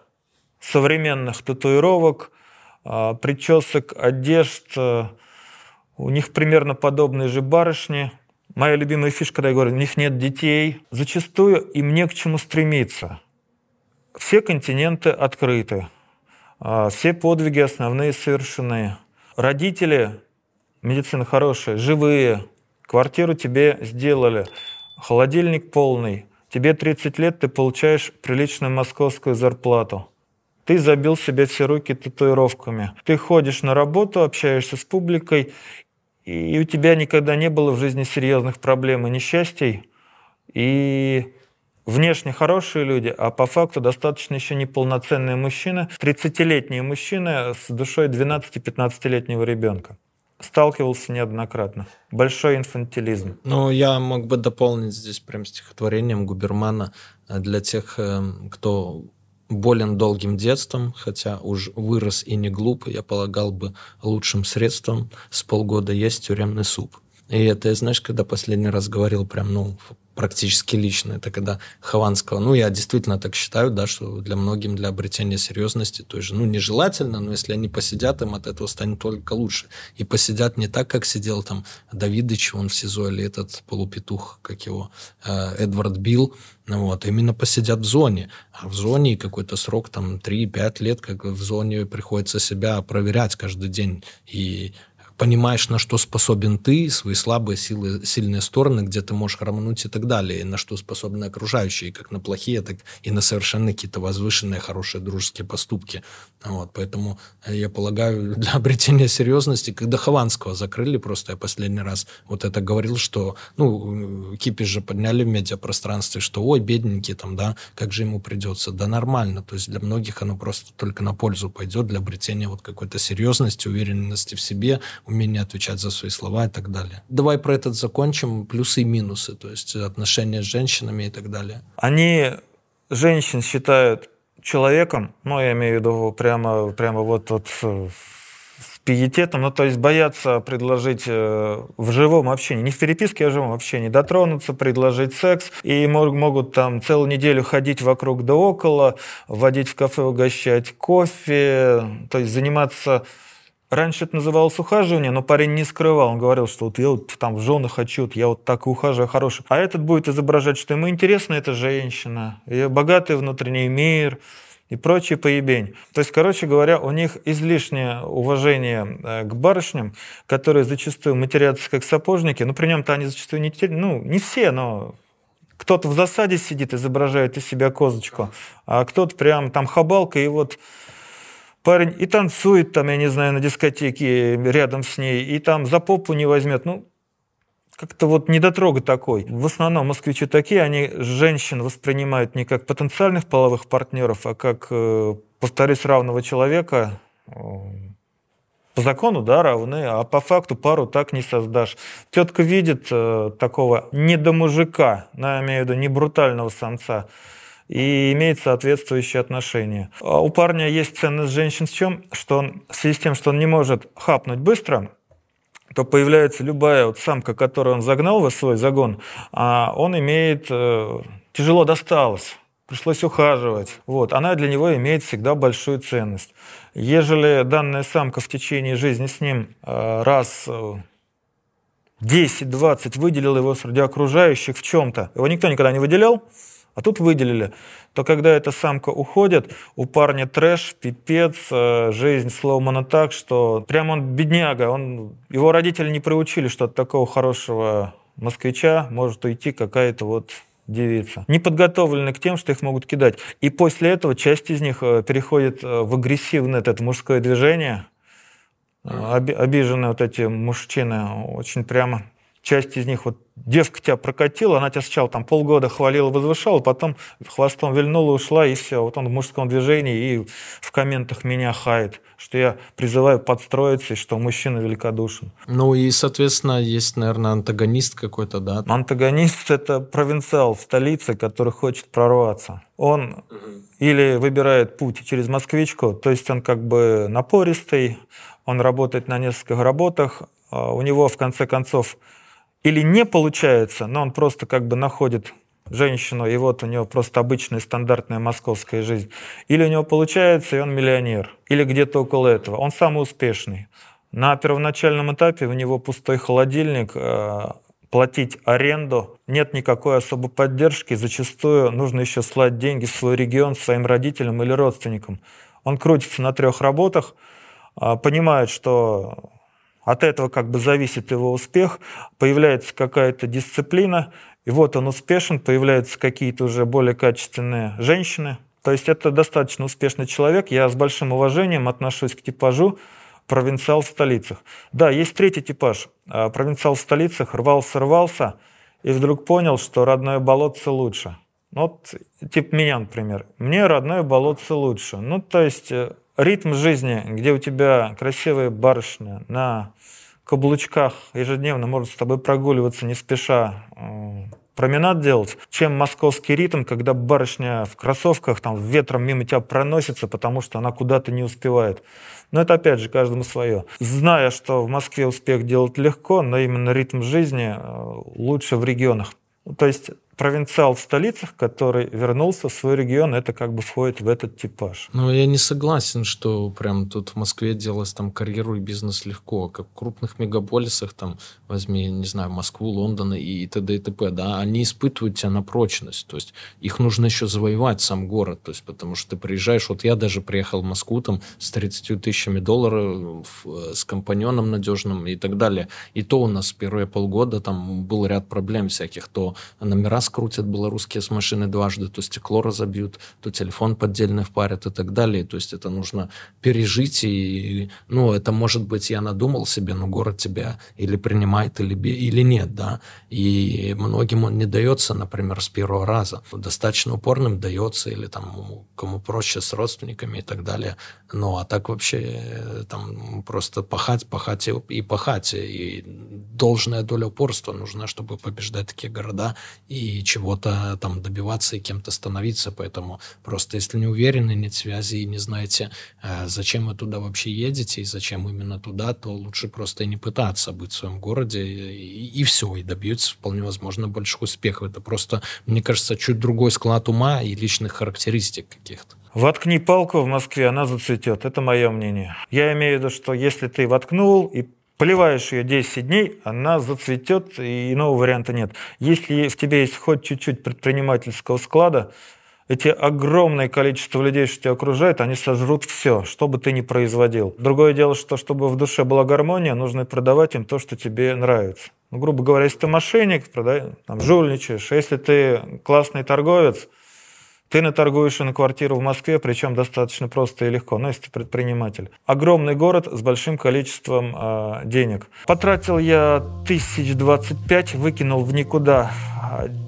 современных татуировок, э, причесок, одежд, у них примерно подобные же барышни. Моя любимая фишка, когда я говорю, у них нет детей. Зачастую им не к чему стремиться. Все континенты открыты. Все подвиги основные совершены. Родители, медицина хорошая, живые, квартиру тебе сделали, холодильник полный. Тебе 30 лет, ты получаешь приличную московскую зарплату. Ты забил себе все руки татуировками. Ты ходишь на работу, общаешься с публикой, и у тебя никогда не было в жизни серьезных проблем и несчастий, и внешне хорошие люди, а по факту достаточно еще неполноценные мужчины, 30-летние мужчины с душой 12-15-летнего ребенка. Сталкивался неоднократно. Большой инфантилизм.
Ну, я мог бы дополнить здесь прям стихотворением Губермана для тех, эм, кто болен долгим детством, хотя уж вырос и не глуп, я полагал бы лучшим средством с полгода есть тюремный суп. И это, знаешь, когда последний раз говорил прям, ну, практически лично. Это когда Хованского, ну, я действительно так считаю, да, что для многим, для обретения серьезности, то есть, ну, нежелательно, но если они посидят, им от этого станет только лучше. И посидят не так, как сидел там Давидыч, он в СИЗО, или этот полупетух, как его, э, Эдвард Билл, ну, вот, именно посидят в зоне. А в зоне какой-то срок, там, 3-5 лет, как в зоне приходится себя проверять каждый день. И понимаешь, на что способен ты, свои слабые силы, сильные стороны, где ты можешь хромануть и так далее, и на что способны окружающие, как на плохие, так и на совершенно какие-то возвышенные, хорошие дружеские поступки. Вот, поэтому я полагаю, <laughs> для обретения серьезности, когда Хованского закрыли, просто я последний раз вот это говорил, что, ну, кипиш же подняли в медиапространстве, что, ой, бедненький там, да, как же ему придется, да нормально, то есть для многих оно просто только на пользу пойдет, для обретения вот какой-то серьезности, уверенности в себе, умение отвечать за свои слова и так далее. Давай про этот закончим, плюсы и минусы, то есть отношения с женщинами и так далее.
Они женщин считают человеком, ну, я имею в виду прямо, прямо вот, вот пиететом, ну, то есть боятся предложить э, в живом общении, не в переписке, а в живом общении, дотронуться, предложить секс, и могут там целую неделю ходить вокруг да около, водить в кафе, угощать кофе, то есть заниматься Раньше это называлось ухаживание, но парень не скрывал. Он говорил, что вот я вот там в жены хочу, вот я вот так ухаживаю, хороший. А этот будет изображать, что ему интересна эта женщина, ее богатый внутренний мир, и прочий поебень. То есть, короче говоря, у них излишнее уважение э, к барышням, которые зачастую матерятся как сапожники, но при нем-то они зачастую не, ну, не все, но кто-то в засаде сидит, изображает из себя козочку, а кто-то прям там хабалка, и вот парень и танцует там, я не знаю, на дискотеке рядом с ней, и там за попу не возьмет. Ну, как-то вот недотрога такой. В основном москвичи такие, они женщин воспринимают не как потенциальных половых партнеров, а как, э, повторюсь, равного человека. По закону, да, равны, а по факту пару так не создашь. Тетка видит э, такого не до мужика, я имею в виду не брутального самца, и имеет соответствующие отношения. А у парня есть ценность женщин в чем? Что он, в связи с тем, что он не может хапнуть быстро, то появляется любая вот самка, которую он загнал в свой загон, а он имеет, э, тяжело досталось, пришлось ухаживать. Вот, она для него имеет всегда большую ценность. Ежели данная самка в течение жизни с ним э, раз 10-20 э, выделила его среди окружающих в чем-то, его никто никогда не выделял, а тут выделили, то когда эта самка уходит, у парня трэш, пипец, э, жизнь сломана так, что прям он бедняга, он, его родители не приучили, что от такого хорошего москвича может уйти какая-то вот девица. Не подготовлены к тем, что их могут кидать. И после этого часть из них э, переходит э, в агрессивное это мужское движение, обиженные вот эти мужчины очень прямо часть из них, вот девка тебя прокатила, она тебя сначала там полгода хвалила, возвышала, потом хвостом вильнула, ушла, и все. Вот он в мужском движении и в комментах меня хает, что я призываю подстроиться, и что мужчина великодушен.
Ну и, соответственно, есть, наверное, антагонист какой-то, да?
Антагонист — это провинциал в столице, который хочет прорваться. Он или выбирает путь через москвичку, то есть он как бы напористый, он работает на нескольких работах, а у него, в конце концов, или не получается, но он просто как бы находит женщину, и вот у него просто обычная стандартная московская жизнь. Или у него получается, и он миллионер. Или где-то около этого. Он самый успешный. На первоначальном этапе у него пустой холодильник, э, платить аренду, нет никакой особой поддержки, зачастую нужно еще слать деньги в свой регион своим родителям или родственникам. Он крутится на трех работах, э, понимает, что от этого как бы зависит его успех, появляется какая-то дисциплина, и вот он успешен, появляются какие-то уже более качественные женщины. То есть это достаточно успешный человек. Я с большим уважением отношусь к типажу провинциал в столицах. Да, есть третий типаж. А, провинциал в столицах рвался-рвался и вдруг понял, что родное болотце лучше. Ну, вот, типа меня, например. Мне родное болотце лучше. Ну, то есть э, ритм жизни, где у тебя красивая барышня на каблучках ежедневно может с тобой прогуливаться не спеша, променад делать, чем московский ритм, когда барышня в кроссовках там ветром мимо тебя проносится, потому что она куда-то не успевает. Но это опять же каждому свое. Зная, что в Москве успех делать легко, но именно ритм жизни э, лучше в регионах. То есть провинциал в столицах, который вернулся в свой регион, это как бы входит в этот типаж.
Ну, я не согласен, что прям тут в Москве делать там карьеру и бизнес легко. Как в крупных мегаполисах, там, возьми, не знаю, Москву, Лондон и т.д. и т.п., да, они испытывают тебя на прочность. То есть их нужно еще завоевать, сам город. То есть потому что ты приезжаешь, вот я даже приехал в Москву там с 30 тысячами долларов, э, с компаньоном надежным и так далее. И то у нас первые полгода там был ряд проблем всяких. То номера скрутят белорусские с машины дважды, то стекло разобьют, то телефон поддельный впарят и так далее. То есть это нужно пережить. И, ну, это может быть, я надумал себе, но город тебя или принимает, или, или нет, да. И многим он не дается, например, с первого раза. Достаточно упорным дается, или там кому проще с родственниками и так далее. Ну, а так вообще э, там просто пахать, пахать и, и пахать. И должная доля упорства нужна, чтобы побеждать такие города и чего-то там добиваться и кем-то становиться. Поэтому просто если не уверены, нет связи и не знаете, э, зачем вы туда вообще едете и зачем именно туда, то лучше просто и не пытаться быть в своем городе и, и все, и добьетесь вполне возможно больших успехов. Это просто, мне кажется, чуть другой склад ума и личных характеристик каких-то.
Воткни палку в Москве, она зацветет. Это мое мнение. Я имею в виду, что если ты воткнул и поливаешь ее 10 дней, она зацветет, и иного варианта нет. Если в тебе есть хоть чуть-чуть предпринимательского склада, эти огромное количество людей, что тебя окружает, они сожрут все, что бы ты ни производил. Другое дело, что чтобы в душе была гармония, нужно продавать им то, что тебе нравится. Ну, грубо говоря, если ты мошенник, продай, там, жульничаешь, если ты классный торговец – ты наторгуешь на квартиру в Москве, причем достаточно просто и легко, ну, если ты предприниматель. Огромный город с большим количеством э, денег. Потратил я тысяч двадцать пять, выкинул в никуда.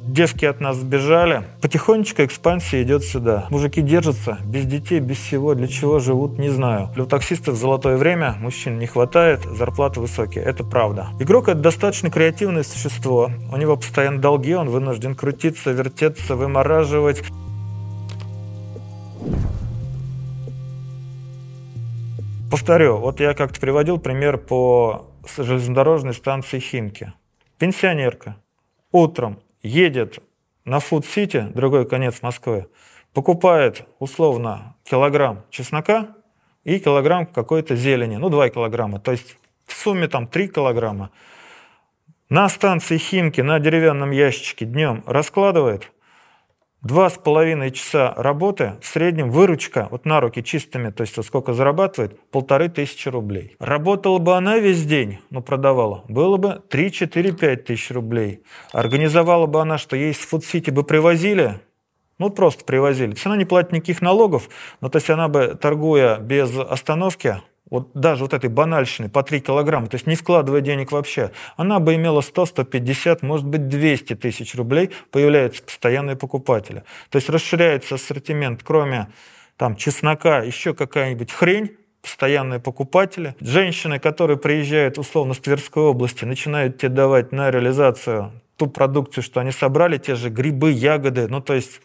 Девки от нас сбежали. Потихонечку экспансия идет сюда. Мужики держатся, без детей, без всего. Для чего живут, не знаю. Для таксистов золотое время, мужчин не хватает, зарплаты высокие. Это правда. Игрок — это достаточно креативное существо. У него постоянно долги, он вынужден крутиться, вертеться, вымораживать. Повторю, вот я как-то приводил пример по железнодорожной станции Химки. Пенсионерка утром едет на Фуд-Сити, другой конец Москвы, покупает условно килограмм чеснока и килограмм какой-то зелени, ну 2 килограмма, то есть в сумме там 3 килограмма. На станции Химки на деревянном ящичке днем раскладывает – Два с половиной часа работы, в среднем выручка, вот на руки чистыми, то есть вот сколько зарабатывает, полторы тысячи рублей. Работала бы она весь день, но продавала, было бы 3-4-5 тысяч рублей. Организовала бы она, что ей с Фудсити бы привозили, ну, просто привозили. Она не платит никаких налогов, но то есть она бы, торгуя без остановки, вот даже вот этой банальщины по 3 килограмма, то есть не вкладывая денег вообще, она бы имела 100, 150, может быть 200 тысяч рублей, появляются постоянные покупатели. То есть расширяется ассортимент, кроме там чеснока, еще какая-нибудь хрень, постоянные покупатели. Женщины, которые приезжают условно с Тверской области, начинают тебе давать на реализацию ту продукцию, что они собрали, те же грибы, ягоды, ну то есть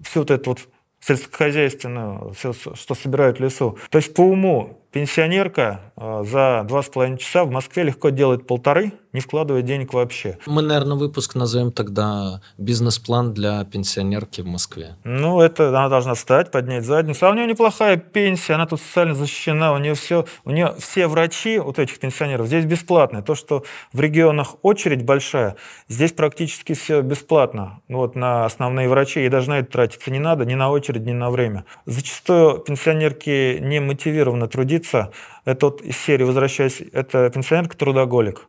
все вот это вот сельскохозяйственную, все, что собирают в лесу. То есть по уму пенсионерка э, за два с половиной часа в Москве легко делает полторы, не вкладывая денег вообще.
Мы, наверное, выпуск назовем тогда «Бизнес-план для пенсионерки в Москве».
Ну, это она должна встать, поднять задницу. А у нее неплохая пенсия, она тут социально защищена, у нее все, у нее все врачи, вот этих пенсионеров, здесь бесплатные. То, что в регионах очередь большая, здесь практически все бесплатно. Ну, вот на основные врачи, и даже на это тратиться не надо, ни на очередь, ни на время. Зачастую пенсионерки не мотивированы трудиться. Это вот из серии «Возвращаясь», это пенсионерка-трудоголик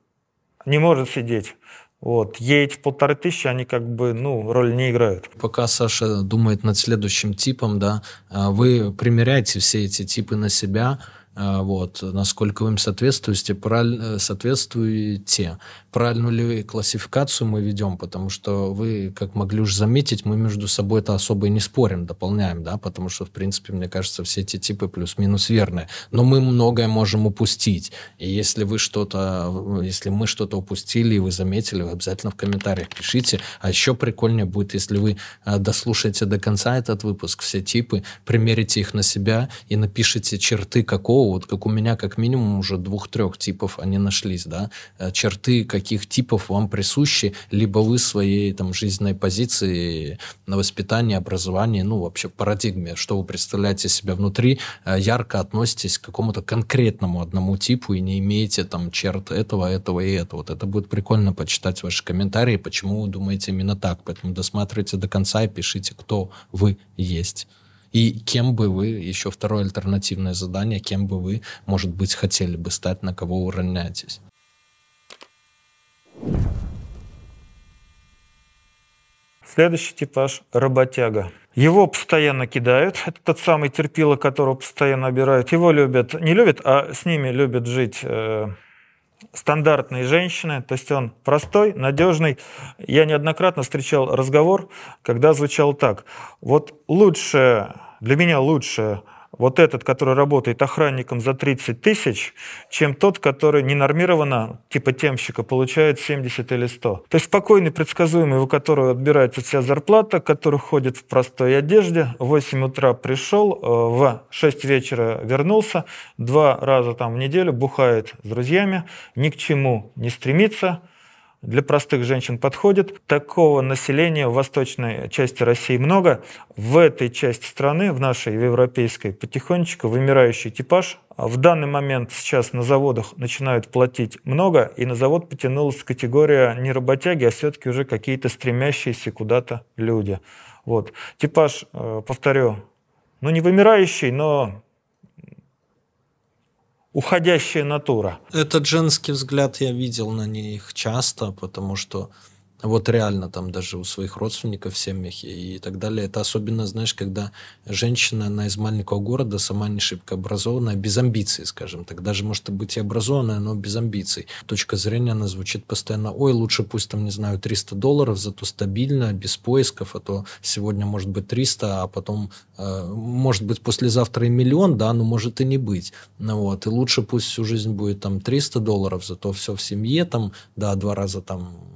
не может сидеть. Вот. Ей эти полторы тысячи, они как бы, ну, роль не играют.
Пока Саша думает над следующим типом, да, а вы примеряете все эти типы на себя, а, вот, насколько вы им соответствуете, правиль, соответствуете. Правильную ли классификацию мы ведем, потому что вы, как могли уже заметить, мы между собой это особо и не спорим, дополняем, да, потому что, в принципе, мне кажется, все эти типы плюс-минус верные. Но мы многое можем упустить. И если вы что-то, если мы что-то упустили, и вы заметили, вы обязательно в комментариях пишите. А еще прикольнее будет, если вы а, дослушаете до конца этот выпуск, все типы, примерите их на себя и напишите черты какого вот как у меня как минимум уже двух-трех типов они нашлись, да, э, черты каких типов вам присущи, либо вы своей там жизненной позиции на воспитание, образование, ну вообще парадигме, что вы представляете себя внутри, э, ярко относитесь к какому-то конкретному одному типу и не имеете там черт этого, этого и этого. Вот это будет прикольно почитать ваши комментарии, почему вы думаете именно так. Поэтому досматривайте до конца и пишите, кто вы есть. И кем бы вы, еще второе альтернативное задание, кем бы вы, может быть, хотели бы стать, на кого уравняетесь.
Следующий типаж – работяга. Его постоянно кидают, это тот самый терпило, которого постоянно обирают. Его любят, не любят, а с ними любят жить э, стандартные женщины, то есть он простой, надежный. Я неоднократно встречал разговор, когда звучал так. Вот лучше для меня лучше вот этот, который работает охранником за 30 тысяч, чем тот, который ненормированно, типа темщика, получает 70 или 100. То есть спокойный, предсказуемый, у которого отбирается вся зарплата, который ходит в простой одежде, в 8 утра пришел, э, в 6 вечера вернулся, два раза там в неделю бухает с друзьями, ни к чему не стремится, для простых женщин подходит. Такого населения в восточной части России много. В этой части страны, в нашей, в европейской, потихонечку вымирающий типаж. В данный момент сейчас на заводах начинают платить много, и на завод потянулась категория не работяги, а все-таки уже какие-то стремящиеся куда-то люди. Вот. Типаж, э, повторю, ну не вымирающий, но уходящая натура.
Этот женский взгляд я видел на них часто, потому что вот реально там даже у своих родственников в семьях и так далее. Это особенно, знаешь, когда женщина, она из маленького города, сама не шибко образованная, без амбиций, скажем так. Даже может быть и образованная, но без амбиций. Точка зрения, она звучит постоянно, ой, лучше пусть там, не знаю, 300 долларов, зато стабильно, без поисков, а то сегодня может быть 300, а потом, э, может быть, послезавтра и миллион, да, но может и не быть. Ну, вот. И лучше пусть всю жизнь будет там 300 долларов, зато все в семье, там, да, два раза там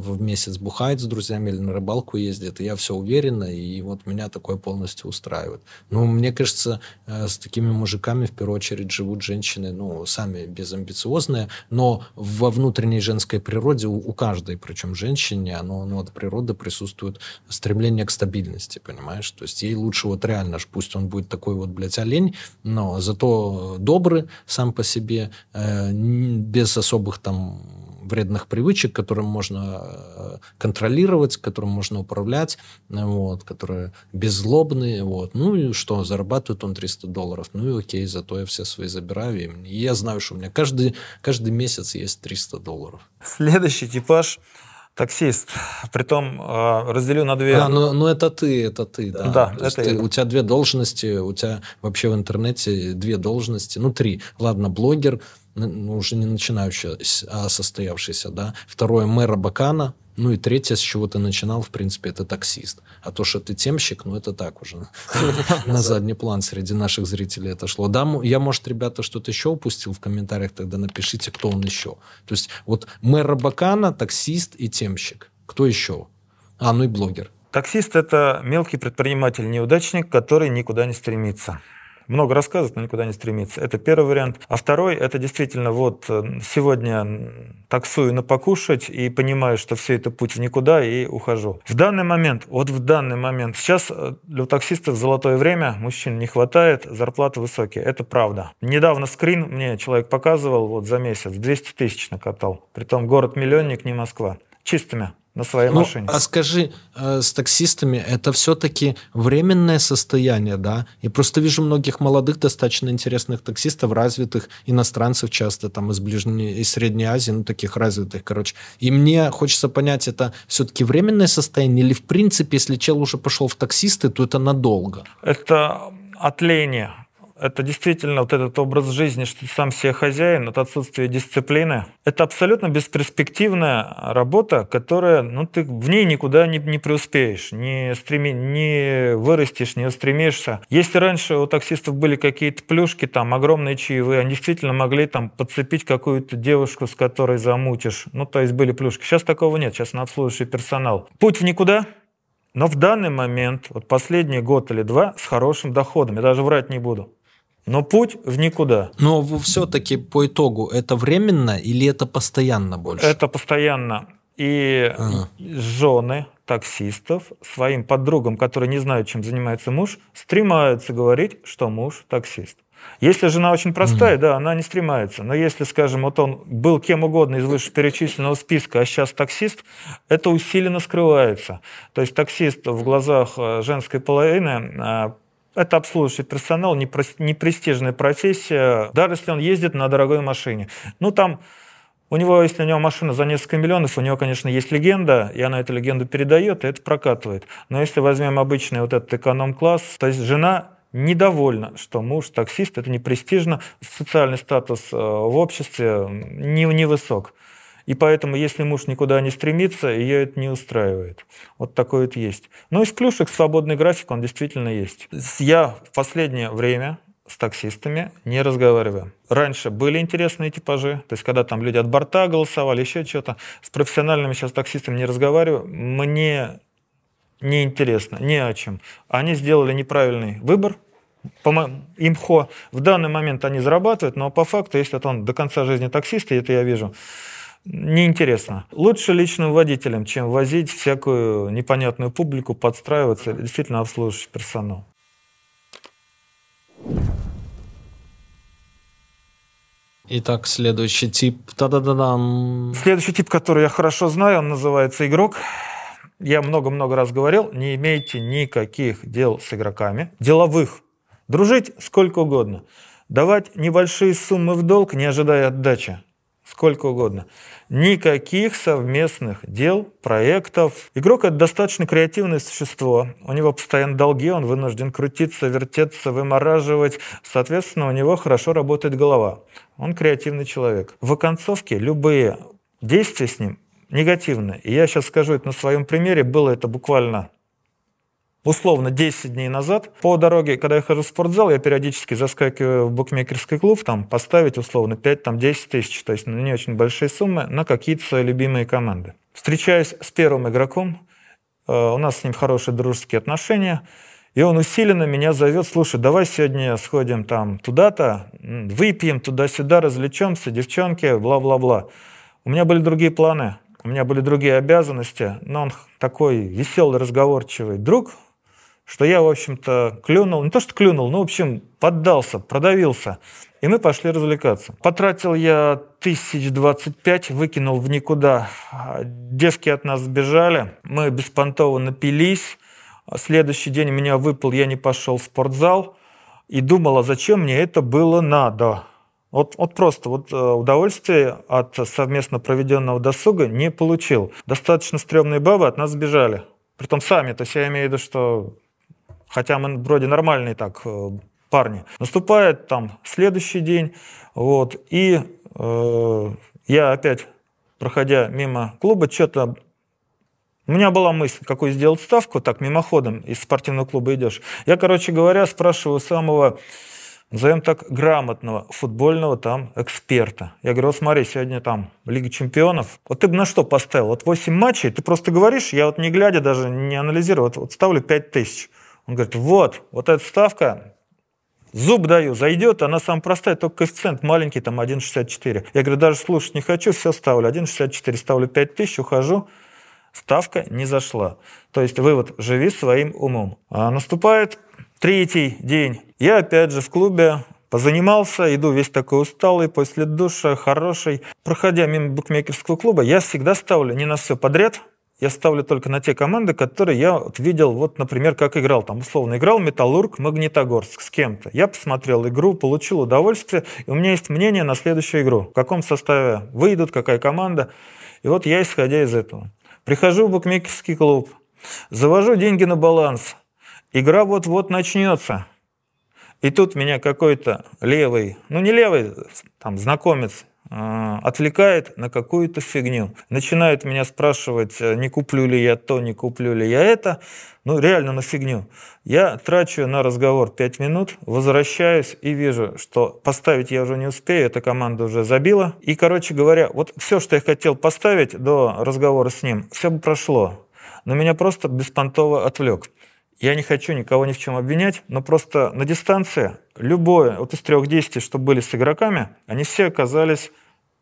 в месяц бухает с друзьями или на рыбалку ездит, и я все уверена, и вот меня такое полностью устраивает. Ну, мне кажется, э, с такими мужиками в первую очередь живут женщины, ну, сами безамбициозные, но во внутренней женской природе у, у каждой, причем женщине, оно, ну, от природы присутствует стремление к стабильности, понимаешь? То есть ей лучше вот реально, пусть он будет такой вот, блядь, олень, но зато добрый сам по себе, э, без особых там вредных привычек, которым можно э, контролировать, которым можно управлять, вот, которые беззлобные. Вот. Ну и что, зарабатывает он 300 долларов. Ну и окей, зато я все свои забираю. И я знаю, что у меня каждый, каждый месяц есть 300 долларов.
Следующий типаж таксист. Притом э, разделю на две.
А, ну, ну это ты, это ты, да.
Да, это
ты, У тебя две должности, у тебя вообще в интернете две должности, ну три. Ладно, блогер, ну, уже не начинающий, а состоявшийся, да. Второе, мэра Бакана. Ну и третье, с чего ты начинал, в принципе, это таксист. А то, что ты темщик, ну это так уже. <laughs> На задний план среди наших зрителей это шло. Да, я, может, ребята, что-то еще упустил в комментариях, тогда напишите, кто он еще. То есть вот мэра Бакана, таксист и темщик. Кто еще? А, ну и блогер.
Таксист – это мелкий предприниматель-неудачник, который никуда не стремится много рассказывает, но никуда не стремится. Это первый вариант. А второй, это действительно вот э, сегодня таксую на покушать и понимаю, что все это путь в никуда и ухожу. В данный момент, вот в данный момент, сейчас э, для таксистов золотое время, мужчин не хватает, зарплаты высокие, это правда. Недавно скрин мне человек показывал, вот за месяц 200 тысяч накатал. Притом город-миллионник, не Москва. Чистыми на своей ну, машине.
А скажи, э, с таксистами это все-таки временное состояние, да? И просто вижу многих молодых, достаточно интересных таксистов, развитых, иностранцев часто, там, из Ближней и Средней Азии, ну, таких развитых, короче. И мне хочется понять, это все-таки временное состояние или, в принципе, если чел уже пошел в таксисты, то это надолго?
Это отление это действительно вот этот образ жизни, что ты сам себе хозяин, это отсутствие дисциплины. Это абсолютно бесперспективная работа, которая, ну, ты в ней никуда не, не преуспеешь, не, стреми, не вырастешь, не устремишься. Если раньше у таксистов были какие-то плюшки, там, огромные чаевые, они действительно могли там подцепить какую-то девушку, с которой замутишь. Ну, то есть были плюшки. Сейчас такого нет, сейчас на обслуживающий персонал. Путь в никуда, но в данный момент, вот последний год или два, с хорошим доходом, я даже врать не буду. Но путь в никуда.
Но все-таки по итогу это временно или это постоянно больше?
Это постоянно. И ага. жены таксистов своим подругам, которые не знают, чем занимается муж, стремаются говорить, что муж таксист. Если жена очень простая, mm да, она не стремается. Но если, скажем, вот он был кем угодно из вышеперечисленного списка, а сейчас таксист, это усиленно скрывается. То есть таксист в глазах э, женской половины а, это обслуживающий персонал, не престижная профессия, даже если он ездит на дорогой машине. Ну, там у него, если у него машина за несколько миллионов, у него, конечно, есть легенда, и она эту легенду передает, и это прокатывает. Но если возьмем обычный вот этот эконом-класс, то есть жена недовольна, что муж таксист, это не престижно, социальный статус э, в обществе не, невысок. И поэтому, если муж никуда не стремится, ее это не устраивает. Вот такой вот есть. Но из плюшек свободный график, он действительно есть. Я в последнее время с таксистами не разговариваю. Раньше были интересные типажи, то есть когда там люди от борта голосовали, еще что-то. С профессиональными сейчас таксистами не разговариваю. Мне неинтересно, ни о чем. Они сделали неправильный выбор, имхо. В данный момент они зарабатывают, но по факту, если он до конца жизни таксист, и это я вижу, неинтересно. Лучше личным водителем, чем возить всякую непонятную публику, подстраиваться, действительно обслуживающий персонал.
Итак, следующий тип. Та-да-да-дам.
Следующий тип, который я хорошо знаю, он называется игрок. Я много-много раз говорил, не имейте никаких дел с игроками, деловых. Дружить сколько угодно. Давать небольшие суммы в долг, не ожидая отдачи. Сколько угодно. Никаких совместных дел, проектов. Игрок – это достаточно креативное существо. У него постоянно долги, он вынужден крутиться, вертеться, вымораживать. Соответственно, у него хорошо работает голова. Он креативный человек. В оконцовке любые действия с ним негативные. И я сейчас скажу это на своем примере. Было это буквально условно 10 дней назад. По дороге, когда я хожу в спортзал, я периодически заскакиваю в букмекерский клуб, там поставить условно 5-10 тысяч, то есть не очень большие суммы, на какие-то свои любимые команды. Встречаюсь с первым игроком, э, у нас с ним хорошие дружеские отношения, и он усиленно меня зовет, слушай, давай сегодня сходим там туда-то, выпьем туда-сюда, развлечемся, девчонки, бла-бла-бла. У меня были другие планы, у меня были другие обязанности, но он такой веселый, разговорчивый друг, что я, в общем-то, клюнул, не то что клюнул, но, в общем, поддался, продавился. И мы пошли развлекаться. Потратил я тысяч двадцать пять, выкинул в никуда. Девки от нас сбежали, мы беспонтово напились. Следующий день меня выпал, я не пошел в спортзал. И думал, а зачем мне это было надо? Вот, вот просто вот э, удовольствие от совместно проведенного досуга не получил. Достаточно стрёмные бабы от нас сбежали. Притом сами, то есть я имею в виду, что хотя мы вроде нормальные так э, парни. Наступает там следующий день, вот, и э, я опять, проходя мимо клуба, что-то у меня была мысль, какую сделать ставку, так мимоходом из спортивного клуба идешь. Я, короче говоря, спрашиваю самого, назовем так, грамотного футбольного там эксперта. Я говорю, вот смотри, сегодня там Лига чемпионов. Вот ты бы на что поставил? Вот 8 матчей, ты просто говоришь, я вот не глядя даже, не анализирую, вот, вот ставлю 5 тысяч. Он говорит, вот, вот эта ставка, зуб даю, зайдет, она самая простая, только коэффициент маленький, там 1,64. Я говорю, даже слушать не хочу, все ставлю, 1,64, ставлю 5 тысяч, ухожу, ставка не зашла. То есть вывод, живи своим умом. А наступает третий день. Я опять же в клубе позанимался, иду весь такой усталый, после душа, хороший. Проходя мимо букмекерского клуба, я всегда ставлю не на все подряд, я ставлю только на те команды, которые я вот видел, вот, например, как играл. Там, условно, играл Металлург, Магнитогорск с кем-то. Я посмотрел игру, получил удовольствие, и у меня есть мнение на следующую игру. В каком составе выйдут, какая команда. И вот я, исходя из этого, прихожу в букмекерский клуб, завожу деньги на баланс. Игра вот-вот начнется. И тут меня какой-то левый, ну не левый, там знакомец отвлекает на какую-то фигню. Начинает меня спрашивать, э, не куплю ли я то, не куплю ли я это. Ну, реально на фигню. Я трачу на разговор 5 минут, возвращаюсь и вижу, что поставить я уже не успею, эта команда уже забила. И, короче говоря, вот все, что я хотел поставить до разговора с ним, все бы прошло. Но меня просто беспонтово отвлек. Я не хочу никого ни в чем обвинять, но просто на дистанции любое вот из трех действий, что были с игроками, они все оказались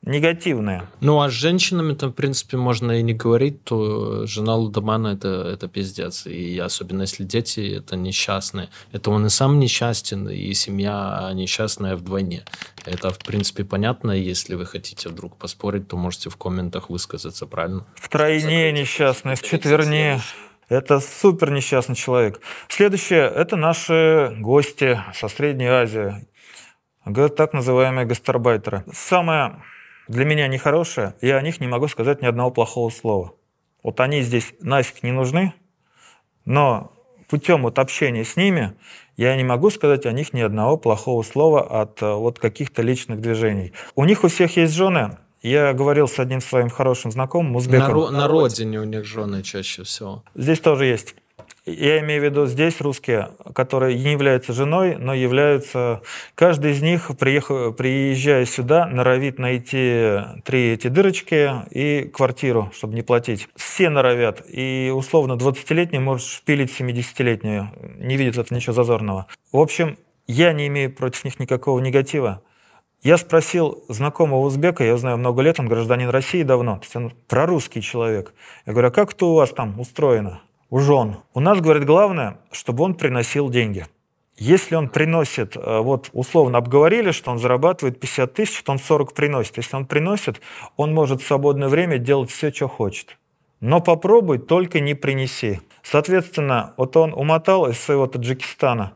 негативные.
Ну, а с женщинами-то, в принципе, можно и не говорить, то жена Лудомана это, – это пиздец. И особенно если дети – это несчастные. Это он и сам несчастен, и семья несчастная вдвойне. Это, в принципе, понятно. Если вы хотите вдруг поспорить, то можете в комментах высказаться, правильно?
Втройне несчастная, в четверне. Это супер несчастный человек. Следующее – это наши гости со Средней Азии, так называемые гастарбайтеры. Самое для меня нехорошее, я о них не могу сказать ни одного плохого слова. Вот они здесь нафиг не нужны, но путем вот общения с ними я не могу сказать о них ни одного плохого слова от э, вот каких-то личных движений. У них у всех есть жены, Я говорил с одним своим хорошим знакомым, узбеком.
На, на родине у них жены чаще всего.
Здесь тоже есть. Я имею в виду здесь русские, которые не являются женой, но являются... Каждый из них, приехав, приезжая сюда, норовит найти три эти дырочки и квартиру, чтобы не платить. Все норовят. И условно 20-летний может шпилить 70-летнюю. Не видит это ничего зазорного. В общем, я не имею против них никакого негатива. Я спросил знакомого узбека, я знаю много лет, он гражданин России давно, то есть он прорусский человек. Я говорю, а как это у вас там устроено? у жен. У нас, говорит, главное, чтобы он приносил деньги. Если он приносит, э, вот условно обговорили, что он зарабатывает 50 тысяч, то он 40 приносит. Если он приносит, он может в свободное время делать все, что хочет. Но попробуй, только не принеси. Соответственно, вот он умотал из своего Таджикистана,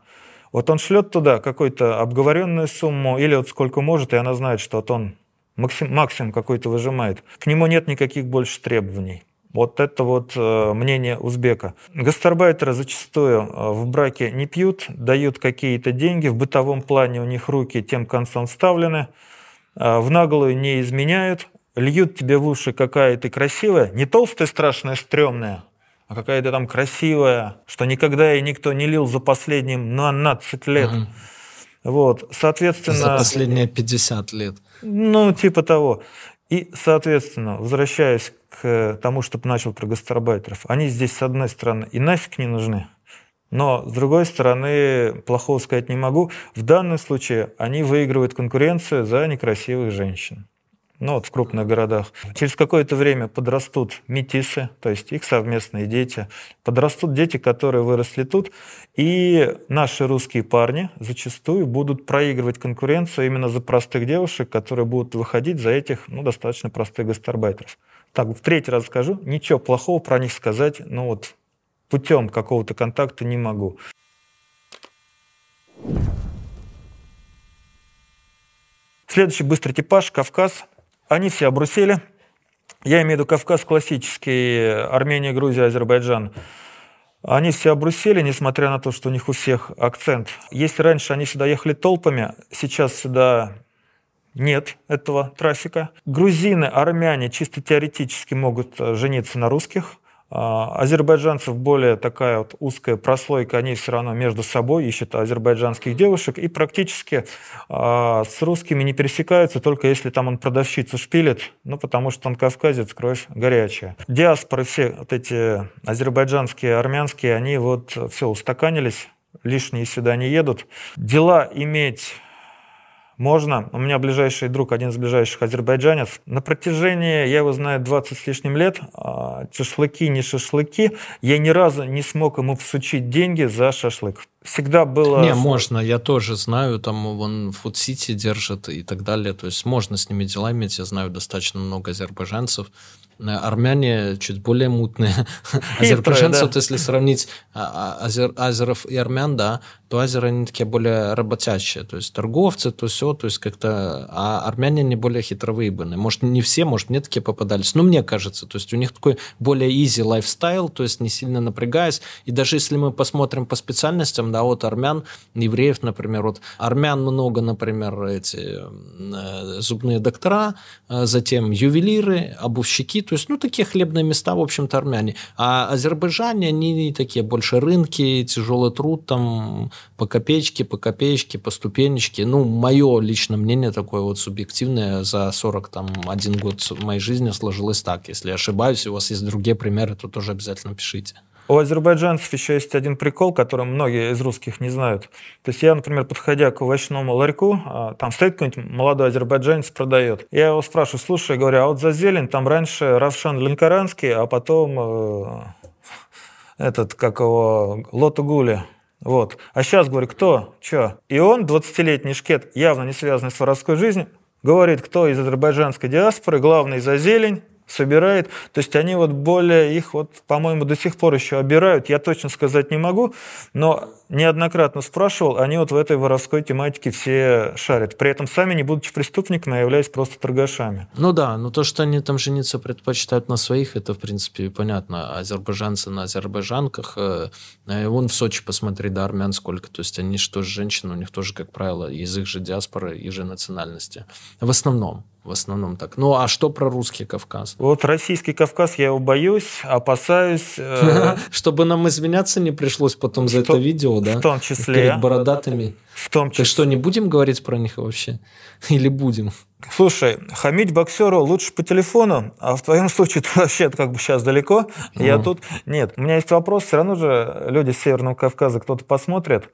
вот он шлет туда какую-то обговоренную сумму или вот сколько может, и она знает, что вот он максим, максимум какой-то выжимает. К нему нет никаких больше требований. Вот это вот э, мнение узбека. Гастарбайтеры зачастую э, в браке не пьют, дают какие-то деньги, в бытовом плане у них руки тем концом вставлены, э, в наглую не изменяют, льют тебе в уши, какая ты красивая, не толстая, страшная, стрёмная, а какая-то там красивая, что никогда и никто не лил за последние 12 лет. Угу. Вот, соответственно... За
последние 50 лет.
Ну, типа того. И, соответственно, возвращаясь к тому, чтобы начал про гастарбайтеров, они здесь, с одной стороны, и нафиг не нужны, но, с другой стороны, плохого сказать не могу. В данном случае они выигрывают конкуренцию за некрасивых женщин ну вот в крупных городах. Через какое-то время подрастут метисы, то есть их совместные дети, подрастут дети, которые выросли тут, и наши русские парни зачастую будут проигрывать конкуренцию именно за простых девушек, которые будут выходить за этих ну, достаточно простых гастарбайтеров. Так, в третий раз скажу, ничего плохого про них сказать, ну вот путем какого-то контакта не могу. Следующий быстрый типаж – Кавказ – они все обрусели. Я имею в виду Кавказ классический, Армения, Грузия, Азербайджан. Они все обрусели, несмотря на то, что у них у всех акцент. Если раньше они сюда ехали толпами, сейчас сюда нет этого трафика. Грузины, армяне чисто теоретически могут жениться на русских – азербайджанцев более такая вот узкая прослойка, они все равно между собой ищут азербайджанских девушек и практически а, с русскими не пересекаются, только если там он продавщицу шпилит, ну потому что он кавказец, кровь горячая. Диаспоры все вот эти азербайджанские, армянские, они вот все устаканились, лишние сюда не едут. Дела иметь можно. У меня ближайший друг, один из ближайших азербайджанец. На протяжении, я его знаю, 20 с лишним лет, а, шашлыки, не шашлыки, я ни разу не смог ему всучить деньги за шашлык. Всегда было...
Не, можно, я тоже знаю, там он в Фуд-Сити держит и так далее, то есть можно с ними дела иметь, я знаю достаточно много азербайджанцев, армяне чуть более мутные. <laughs> Азербайджанцы, вот если сравнить а, а, азер, азеров и армян, да, то азеры они такие более работящие, то есть торговцы, то все, то есть как-то, а армяне не более хитровыебаны. Может, не все, может, мне такие попадались, но мне кажется, то есть у них такой более easy лайфстайл, то есть не сильно напрягаясь, и даже если мы посмотрим по специальностям, да, вот армян, евреев, например, вот армян много, например, эти э, зубные доктора, э, затем ювелиры, обувщики, то есть, ну, такие хлебные места, в общем-то, армяне. А Азербайджане, они такие больше рынки, тяжелый труд, там, по копеечке, по копеечке, по ступенечке. Ну, мое личное мнение такое вот субъективное за 40, там, один год моей жизни сложилось так. Если ошибаюсь, у вас есть другие примеры, то тоже обязательно пишите.
У азербайджанцев еще есть один прикол, который многие из русских не знают. То есть я, например, подходя к овощному ларьку, а, там стоит какой-нибудь молодой азербайджанец, продает. Я его спрашиваю, слушай, говорю, а вот за зелень там раньше Равшан Ленкаранский, а потом э, этот, как его, Лоту Гули. Вот. А сейчас, говорю, кто? Че? И он, 20-летний шкет, явно не связанный с воровской жизнью, говорит, кто из азербайджанской диаспоры, главный за зелень, собирает. То есть они вот более, их вот, по-моему, до сих пор еще обирают. Я точно сказать не могу, но неоднократно спрашивал, они вот в этой воровской тематике все шарят. При этом сами, не будучи преступниками, а являясь просто торгашами.
Ну да, но то, что они там жениться предпочитают на своих, это, в принципе, понятно. Азербайджанцы на азербайджанках. Э, э, вон в Сочи посмотри, да, армян сколько. То есть они что же женщины, у них тоже, как правило, из их же диаспоры, их же национальности. В основном. В основном так. Ну, а что про русский Кавказ?
Вот российский Кавказ я его боюсь, опасаюсь. Э, <laughs>
Чтобы нам извиняться не пришлось потом за это видео, да?
В том числе.
Перед бородатыми.
В том числе.
Ты что, не будем говорить про них вообще? <laughs> Или будем?
Слушай, хамить боксеру лучше по телефону, а в твоем случае <laughs> ты вообще как бы сейчас далеко. Я тут... Нет, у меня есть вопрос. Все равно же люди с Северного Кавказа кто-то посмотрит.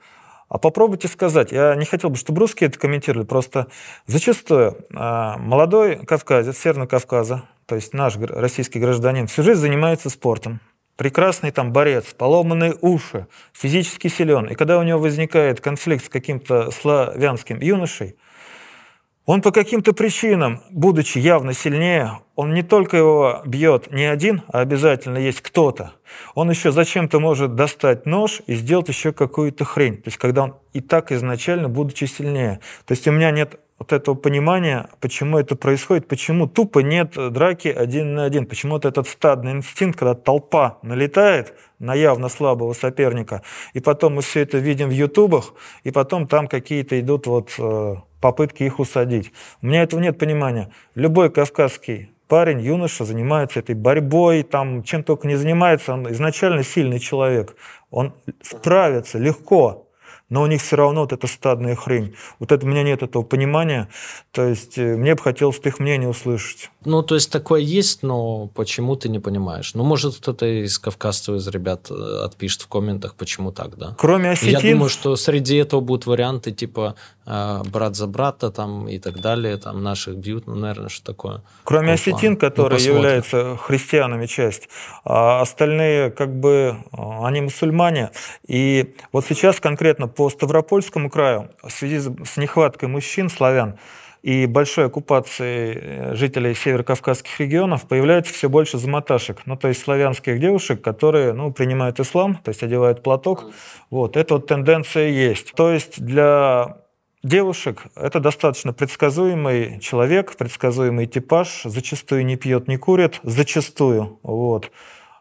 А попробуйте сказать, я не хотел бы, чтобы русские это комментировали, просто зачастую а, молодой кавказец, Северного Кавказа, то есть наш российский гражданин, всю жизнь занимается спортом. Прекрасный там борец, поломанные уши, физически силен. И когда у него возникает конфликт с каким-то славянским юношей, он по каким-то причинам, будучи явно сильнее, он не только его бьет не один, а обязательно есть кто-то. Он еще зачем-то может достать нож и сделать еще какую-то хрень. То есть когда он и так изначально, будучи сильнее. То есть у меня нет вот этого понимания, почему это происходит, почему тупо нет драки один на один, почему вот этот стадный инстинкт, когда толпа налетает на явно слабого соперника, и потом мы все это видим в ютубах, и потом там какие-то идут вот э, попытки их усадить. У меня этого нет понимания. Любой кавказский парень, юноша занимается этой борьбой, там, чем только не занимается, он изначально сильный человек. Он справится легко но у них все равно вот эта стадная хрень. Вот это у меня нет этого понимания. То есть э, мне бы хотелось их мнение услышать.
Ну, то есть такое есть, но почему ты не понимаешь? Ну, может, кто-то из кавказцев, из ребят э, отпишет в комментах, почему так, да?
Кроме осетин...
Я думаю, что среди этого будут варианты типа э, брат за брата там и так далее, там наших бьют, ну, наверное, что такое.
Кроме осетин, которые ну, являются христианами часть, а остальные как бы они мусульмане. И вот сейчас конкретно по Ставропольскому краю в связи с нехваткой мужчин, славян, и большой оккупацией э, жителей северокавказских регионов появляется все больше замоташек, ну, то есть славянских девушек, которые, ну, принимают ислам, то есть одевают платок. Вот, эта вот тенденция есть. То есть для девушек это достаточно предсказуемый человек, предсказуемый типаж, зачастую не пьет, не курит, зачастую, вот,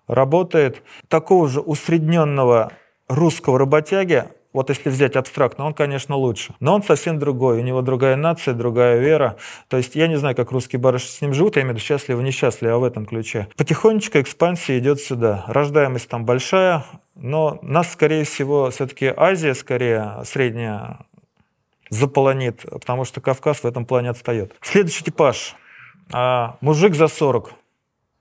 работает. Такого же усредненного русского работяги вот если взять абстрактно, он, конечно, лучше. Но он совсем другой. У него другая нация, другая вера. То есть я не знаю, как русские барышни с ним живут, я имею в виду счастливы, несчастливы, а в этом ключе. Потихонечку экспансия идет сюда. Рождаемость там большая, но нас, скорее всего, все-таки Азия, скорее, средняя, заполонит, потому что Кавказ в этом плане отстает. Следующий типаж. А, мужик за 40.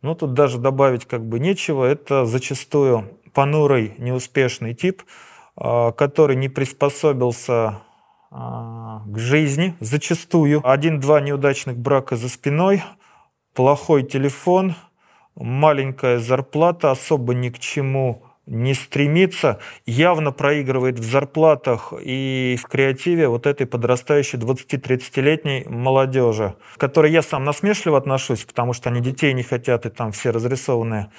Ну, тут даже добавить как бы нечего. Это зачастую понурый, неуспешный тип – который не приспособился а, к жизни зачастую. Один-два неудачных брака за спиной, плохой телефон, маленькая зарплата, особо ни к чему не стремится, явно проигрывает в зарплатах и в креативе вот этой подрастающей 20-30-летней молодежи, к которой я сам насмешливо отношусь, потому что они детей не хотят и там все разрисованные.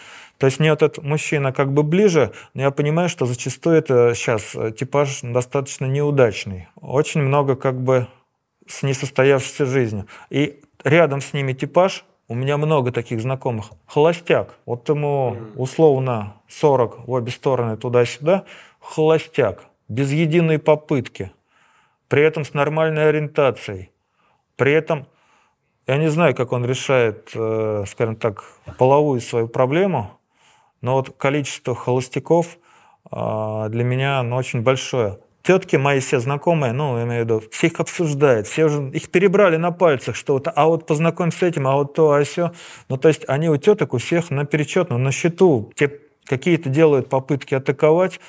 То есть мне этот мужчина как бы ближе, но я понимаю, что зачастую это сейчас э, типаж достаточно неудачный. Очень много как бы с несостоявшейся жизнью. И рядом с ними типаж, у меня много таких знакомых, холостяк. Вот ему условно 40 в обе стороны туда-сюда, холостяк, без единой попытки, при этом с нормальной ориентацией, при этом я не знаю, как он решает, э, скажем так, половую свою проблему, но вот количество холостяков а, для меня ну, очень большое. Тетки мои все знакомые, ну, я имею в виду, все их обсуждают, все уже их перебрали на пальцах что-то, а вот познакомься с этим, а вот то, а все. Ну, то есть они у теток у всех на перечет, ну, на счету. Те какие-то делают попытки атаковать,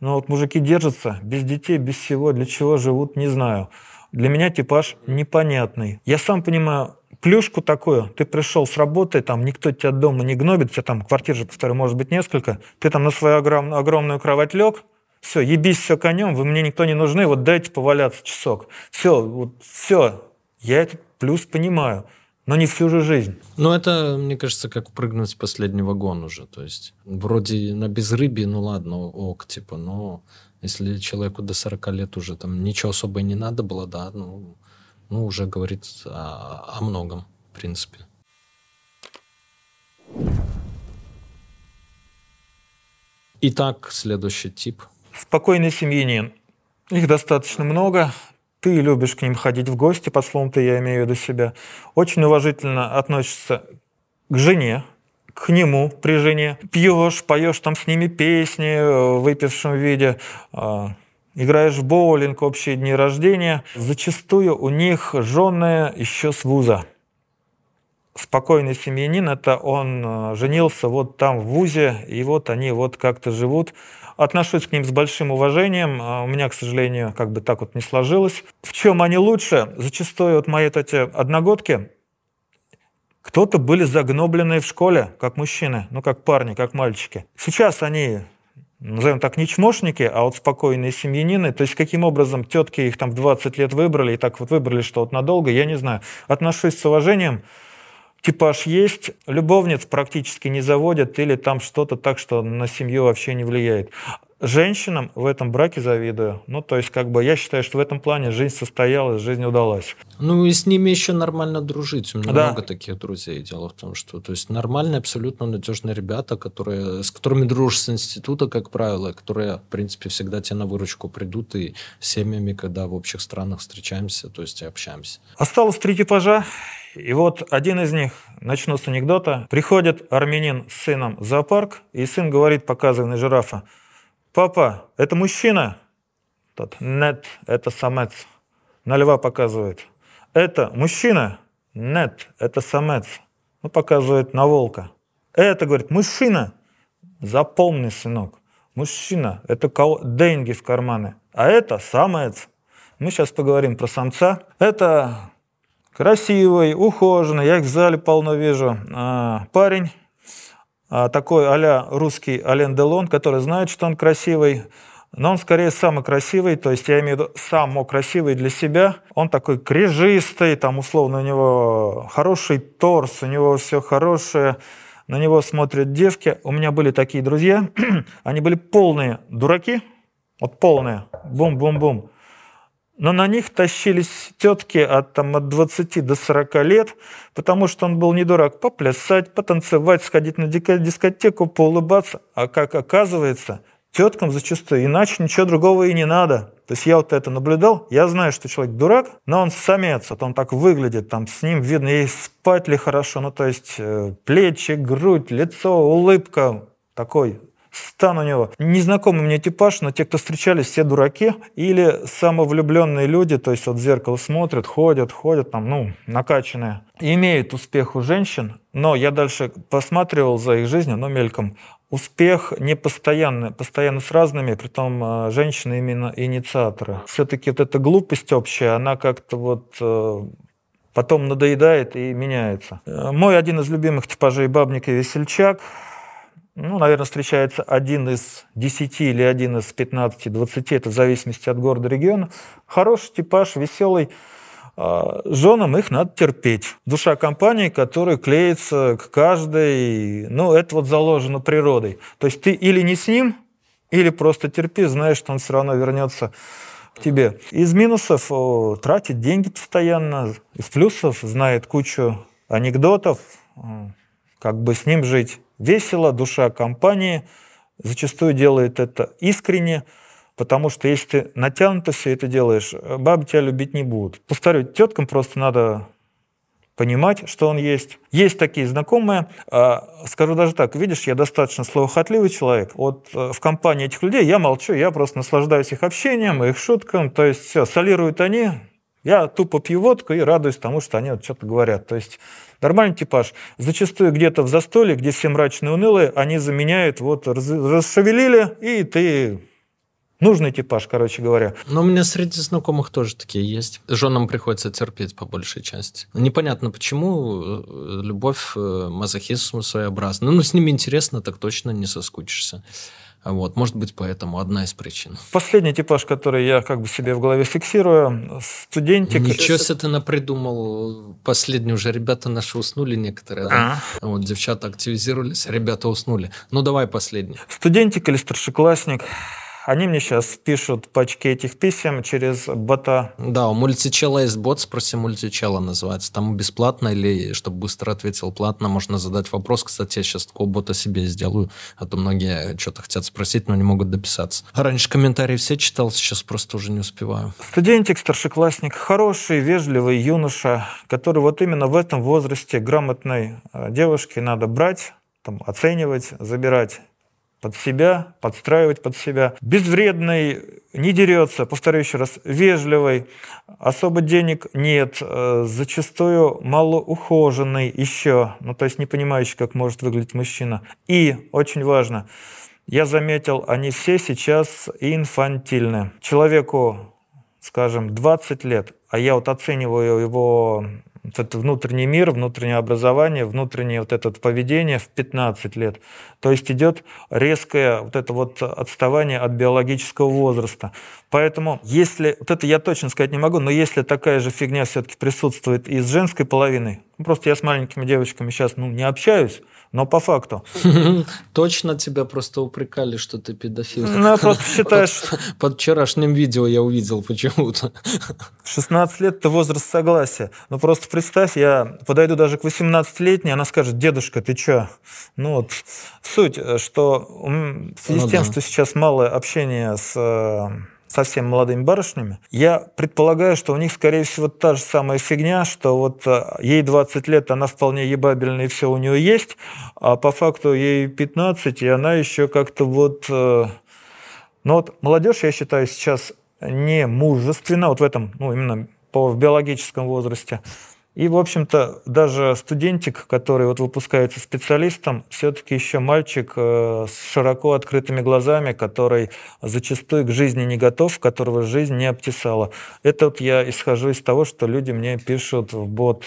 но вот мужики держатся без детей, без всего, для чего живут, не знаю. Для меня типаж непонятный. Я сам понимаю, плюшку такую, ты пришел с работы, там никто тебя дома не гнобит, у тебя там квартир же, повторю, может быть несколько, ты там на свою огромную, огромную кровать лег, все, ебись все конем, вы мне никто не нужны, вот дайте поваляться часок. Все, вот все, я этот плюс понимаю. но не всю же жизнь.
Ну, это, мне кажется, как прыгнуть в последний вагон уже. То есть, вроде на безрыбье, ну ладно, ок, типа, но если человеку до 40 лет уже там ничего особо не надо было, да, ну, ну уже говорит о, о многом, в принципе. Итак, следующий тип.
Спокойный семьянин. Их достаточно много. Ты любишь к ним ходить в гости, под словом-то я имею в виду себя. Очень уважительно относишься к жене, к нему при жене. Пьешь, поешь там с ними песни в выпившем виде, а, играешь в боулинг, общие дни рождения. Зачастую у них жены еще с вуза спокойный семьянин, это он э, женился вот там в ВУЗе, и вот они вот как-то живут. Отношусь к ним с большим уважением. А у меня, к сожалению, как бы так вот не сложилось. В чем они лучше? Зачастую вот мои эти одногодки, кто-то были загнобленные в школе, как мужчины, ну как парни, как мальчики. Сейчас они назовем так, не чмошники, а вот спокойные семьянины. То есть, каким образом тетки их там в 20 лет выбрали, и так вот выбрали, что вот надолго, я не знаю. Отношусь с уважением типаж есть, любовниц практически не заводят или там что-то так, что на семью вообще не влияет. Женщинам в этом браке завидую. Ну, то есть, как бы, я считаю, что в этом плане жизнь состоялась, жизнь удалась.
Ну, и с ними еще нормально дружить. У меня да. много таких друзей. Дело в том, что, то есть, нормальные, абсолютно надежные ребята, которые, с которыми дружишь с института, как правило, которые, в принципе, всегда тебе на выручку придут, и с семьями, когда в общих странах встречаемся, то есть, и общаемся.
Осталось три типажа. И вот один из них, начну с анекдота, приходит армянин с сыном в зоопарк, и сын говорит, показывая на жирафа, «Папа, это мужчина?» Тот, «Нет, это самец». На льва показывает. «Это мужчина?» «Нет, это самец». Ну, показывает на волка. «Это, говорит, мужчина?» «Запомни, сынок, мужчина, это кого? деньги в карманы, а это самец». Мы сейчас поговорим про самца. Это красивый, ухоженный, я их в зале полно вижу, а, парень, такой а русский Ален Делон, который знает, что он красивый, но он скорее самый красивый, то есть я имею в виду самый красивый для себя. Он такой крежистый, там условно у него хороший торс, у него все хорошее, на него смотрят девки. У меня были такие друзья, <clears throat> они были полные дураки, вот полные, бум-бум-бум но на них тащились тетки от, там, от 20 до 40 лет, потому что он был не дурак поплясать, потанцевать, сходить на дискотеку, поулыбаться. А как оказывается, теткам зачастую иначе ничего другого и не надо. То есть я вот это наблюдал, я знаю, что человек дурак, но он самец, вот он так выглядит, там с ним видно, и спать ли хорошо, ну то есть э, плечи, грудь, лицо, улыбка, такой стан у него. Незнакомый мне типаж, но те, кто встречались, все дураки или самовлюбленные люди, то есть вот в зеркало смотрят, ходят, ходят, там, ну, накачанные. Имеют успех у женщин, но я дальше посматривал за их жизнью, но мельком. Успех не постоянный, постоянно с разными, при том э, женщины именно инициаторы. Все-таки вот эта глупость общая, она как-то вот э, потом надоедает и меняется. Э, мой один из любимых типажей бабник и весельчак – ну, наверное, встречается один из 10 или один из 15-20, это в зависимости от города, региона. Хороший типаж, веселый. А, женам их надо терпеть. Душа компании, которая клеится к каждой, ну, это вот заложено природой. То есть ты или не с ним, или просто терпи, знаешь, что он все равно вернется к тебе. Из минусов тратит деньги постоянно, из плюсов знает кучу анекдотов, как бы с ним жить весело, душа компании зачастую делает это искренне, потому что если ты натянуто все это делаешь, бабы тебя любить не будут. Повторю, теткам просто надо понимать, что он есть. Есть такие знакомые, а, скажу даже так, видишь, я достаточно словохотливый человек. Вот э, в компании этих людей я молчу, я просто наслаждаюсь их общением, их шуткам, то есть все, солируют они, я тупо пью водку и радуюсь тому, что они вот что-то говорят. То есть нормальный типаж. Зачастую где-то в застолье, где все мрачные, унылые, они заменяют, вот расшевелили, и ты Нужный типаж, короче говоря.
Но у меня среди знакомых тоже такие есть. Женам приходится терпеть по большей части. Непонятно почему. Любовь, э, мазохизм своеобразный. Ну, с ними интересно, так точно не соскучишься. Вот, может быть, поэтому одна из причин.
Последний типаж, который я как бы себе в голове фиксирую, студентик.
Ничего себе ты напридумал. Последние уже ребята наши уснули некоторые. Да? А. Вот девчата активизировались, ребята уснули. Ну давай последний.
Студентик или старшеклассник они мне сейчас пишут пачки этих писем через бота.
Да, у мультичела есть бот, спроси мультичела называется. Там бесплатно или, чтобы быстро ответил платно, можно задать вопрос. Кстати, я сейчас такого бота себе сделаю, а то многие что-то хотят спросить, но не могут дописаться. Раньше комментарии все читал, сейчас просто уже не успеваю.
Студентик, старшеклассник, хороший, вежливый юноша, который вот именно в этом возрасте грамотной э, девушки надо брать, там, оценивать, забирать под себя, подстраивать под себя. Безвредный, не дерется, повторю еще раз, вежливый, особо денег нет, э, зачастую малоухоженный еще, ну то есть не понимающий, как может выглядеть мужчина. И, очень важно, я заметил, они все сейчас инфантильны. Человеку, скажем, 20 лет, а я вот оцениваю его вот этот внутренний мир, внутреннее образование, внутреннее вот это поведение в 15 лет. То есть идет резкое вот это вот отставание от биологического возраста. Поэтому если, вот это я точно сказать не могу, но если такая же фигня все-таки присутствует и с женской половиной, ну, просто я с маленькими девочками сейчас ну, не общаюсь, но по факту. <laughs>
Точно тебя просто упрекали, что ты педофил.
Ну, я просто считаешь... <laughs>
Под вчерашним видео я увидел почему-то.
16 лет – это возраст согласия. Ну, просто представь, я подойду даже к 18-летней, она скажет, дедушка, ты чё? Ну, вот суть, что в связи ну, с тем, да. что сейчас мало общения с э, совсем молодыми барышнями, я предполагаю, что у них, скорее всего, та же самая фигня, что вот э, ей 20 лет, она вполне ебабельная, и все у нее есть, а по факту ей 15, и она еще как-то вот... Э, ну вот молодежь, я считаю, сейчас не мужественна, вот в этом, ну именно по, в биологическом возрасте, и, в общем-то, даже студентик, который вот выпускается специалистом, все-таки еще мальчик э, с широко открытыми глазами, который зачастую к жизни не готов, которого жизнь не обтесала. Это вот я исхожу из того, что люди мне пишут в бот.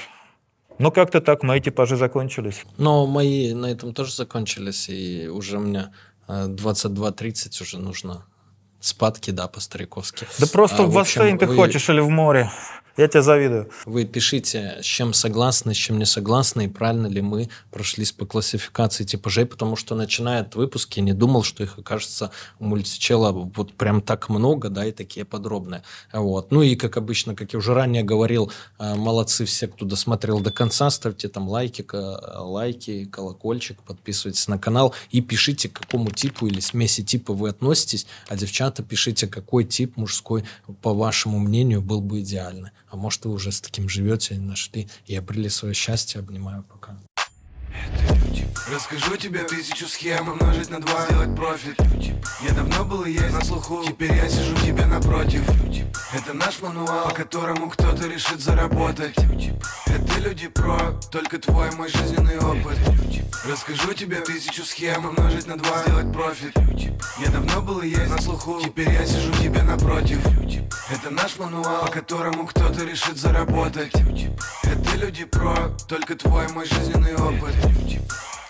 Ну, как-то так мои типажи закончились.
Но мои на этом тоже закончились, и уже меня 22-30 э, уже нужно спадки, да, по-стариковски.
Да просто а, в бассейн ты вы... хочешь или в море. Я тебе завидую.
Вы пишите, с чем согласны, с чем не согласны, и правильно ли мы прошлись по классификации типажей, потому что начиная от выпуска я не думал, что их окажется у мультичела вот прям так много, да, и такие подробные. Вот. Ну и, как обычно, как я уже ранее говорил, э, молодцы все, кто досмотрел до конца, ставьте там лайки, лайки, колокольчик, подписывайтесь на канал и пишите, к какому типу или смеси типа вы относитесь, а девчата пишите, какой тип мужской, по вашему мнению, был бы идеальный. А может, вы уже с таким живете, нашли и обрели свое счастье. Обнимаю пока.
Это люди. Расскажу тебе тысячу схем умножить на два, сделать профит. Люди. Я давно был и есть на слуху, теперь я сижу тебе напротив. Люди. Это наш мануал, по которому кто-то решит заработать. Люди. Это люди про, только твой мой жизненный опыт. Люди. Расскажу тебе тысячу схем умножить на два, сделать профит. Люди. Я давно был и есть на слуху, теперь я сижу тебе напротив. Люди. Это наш мануал, по которому кто-то решит заработать. Люди. Это люди про, только твой мой жизненный опыт нефтегаз.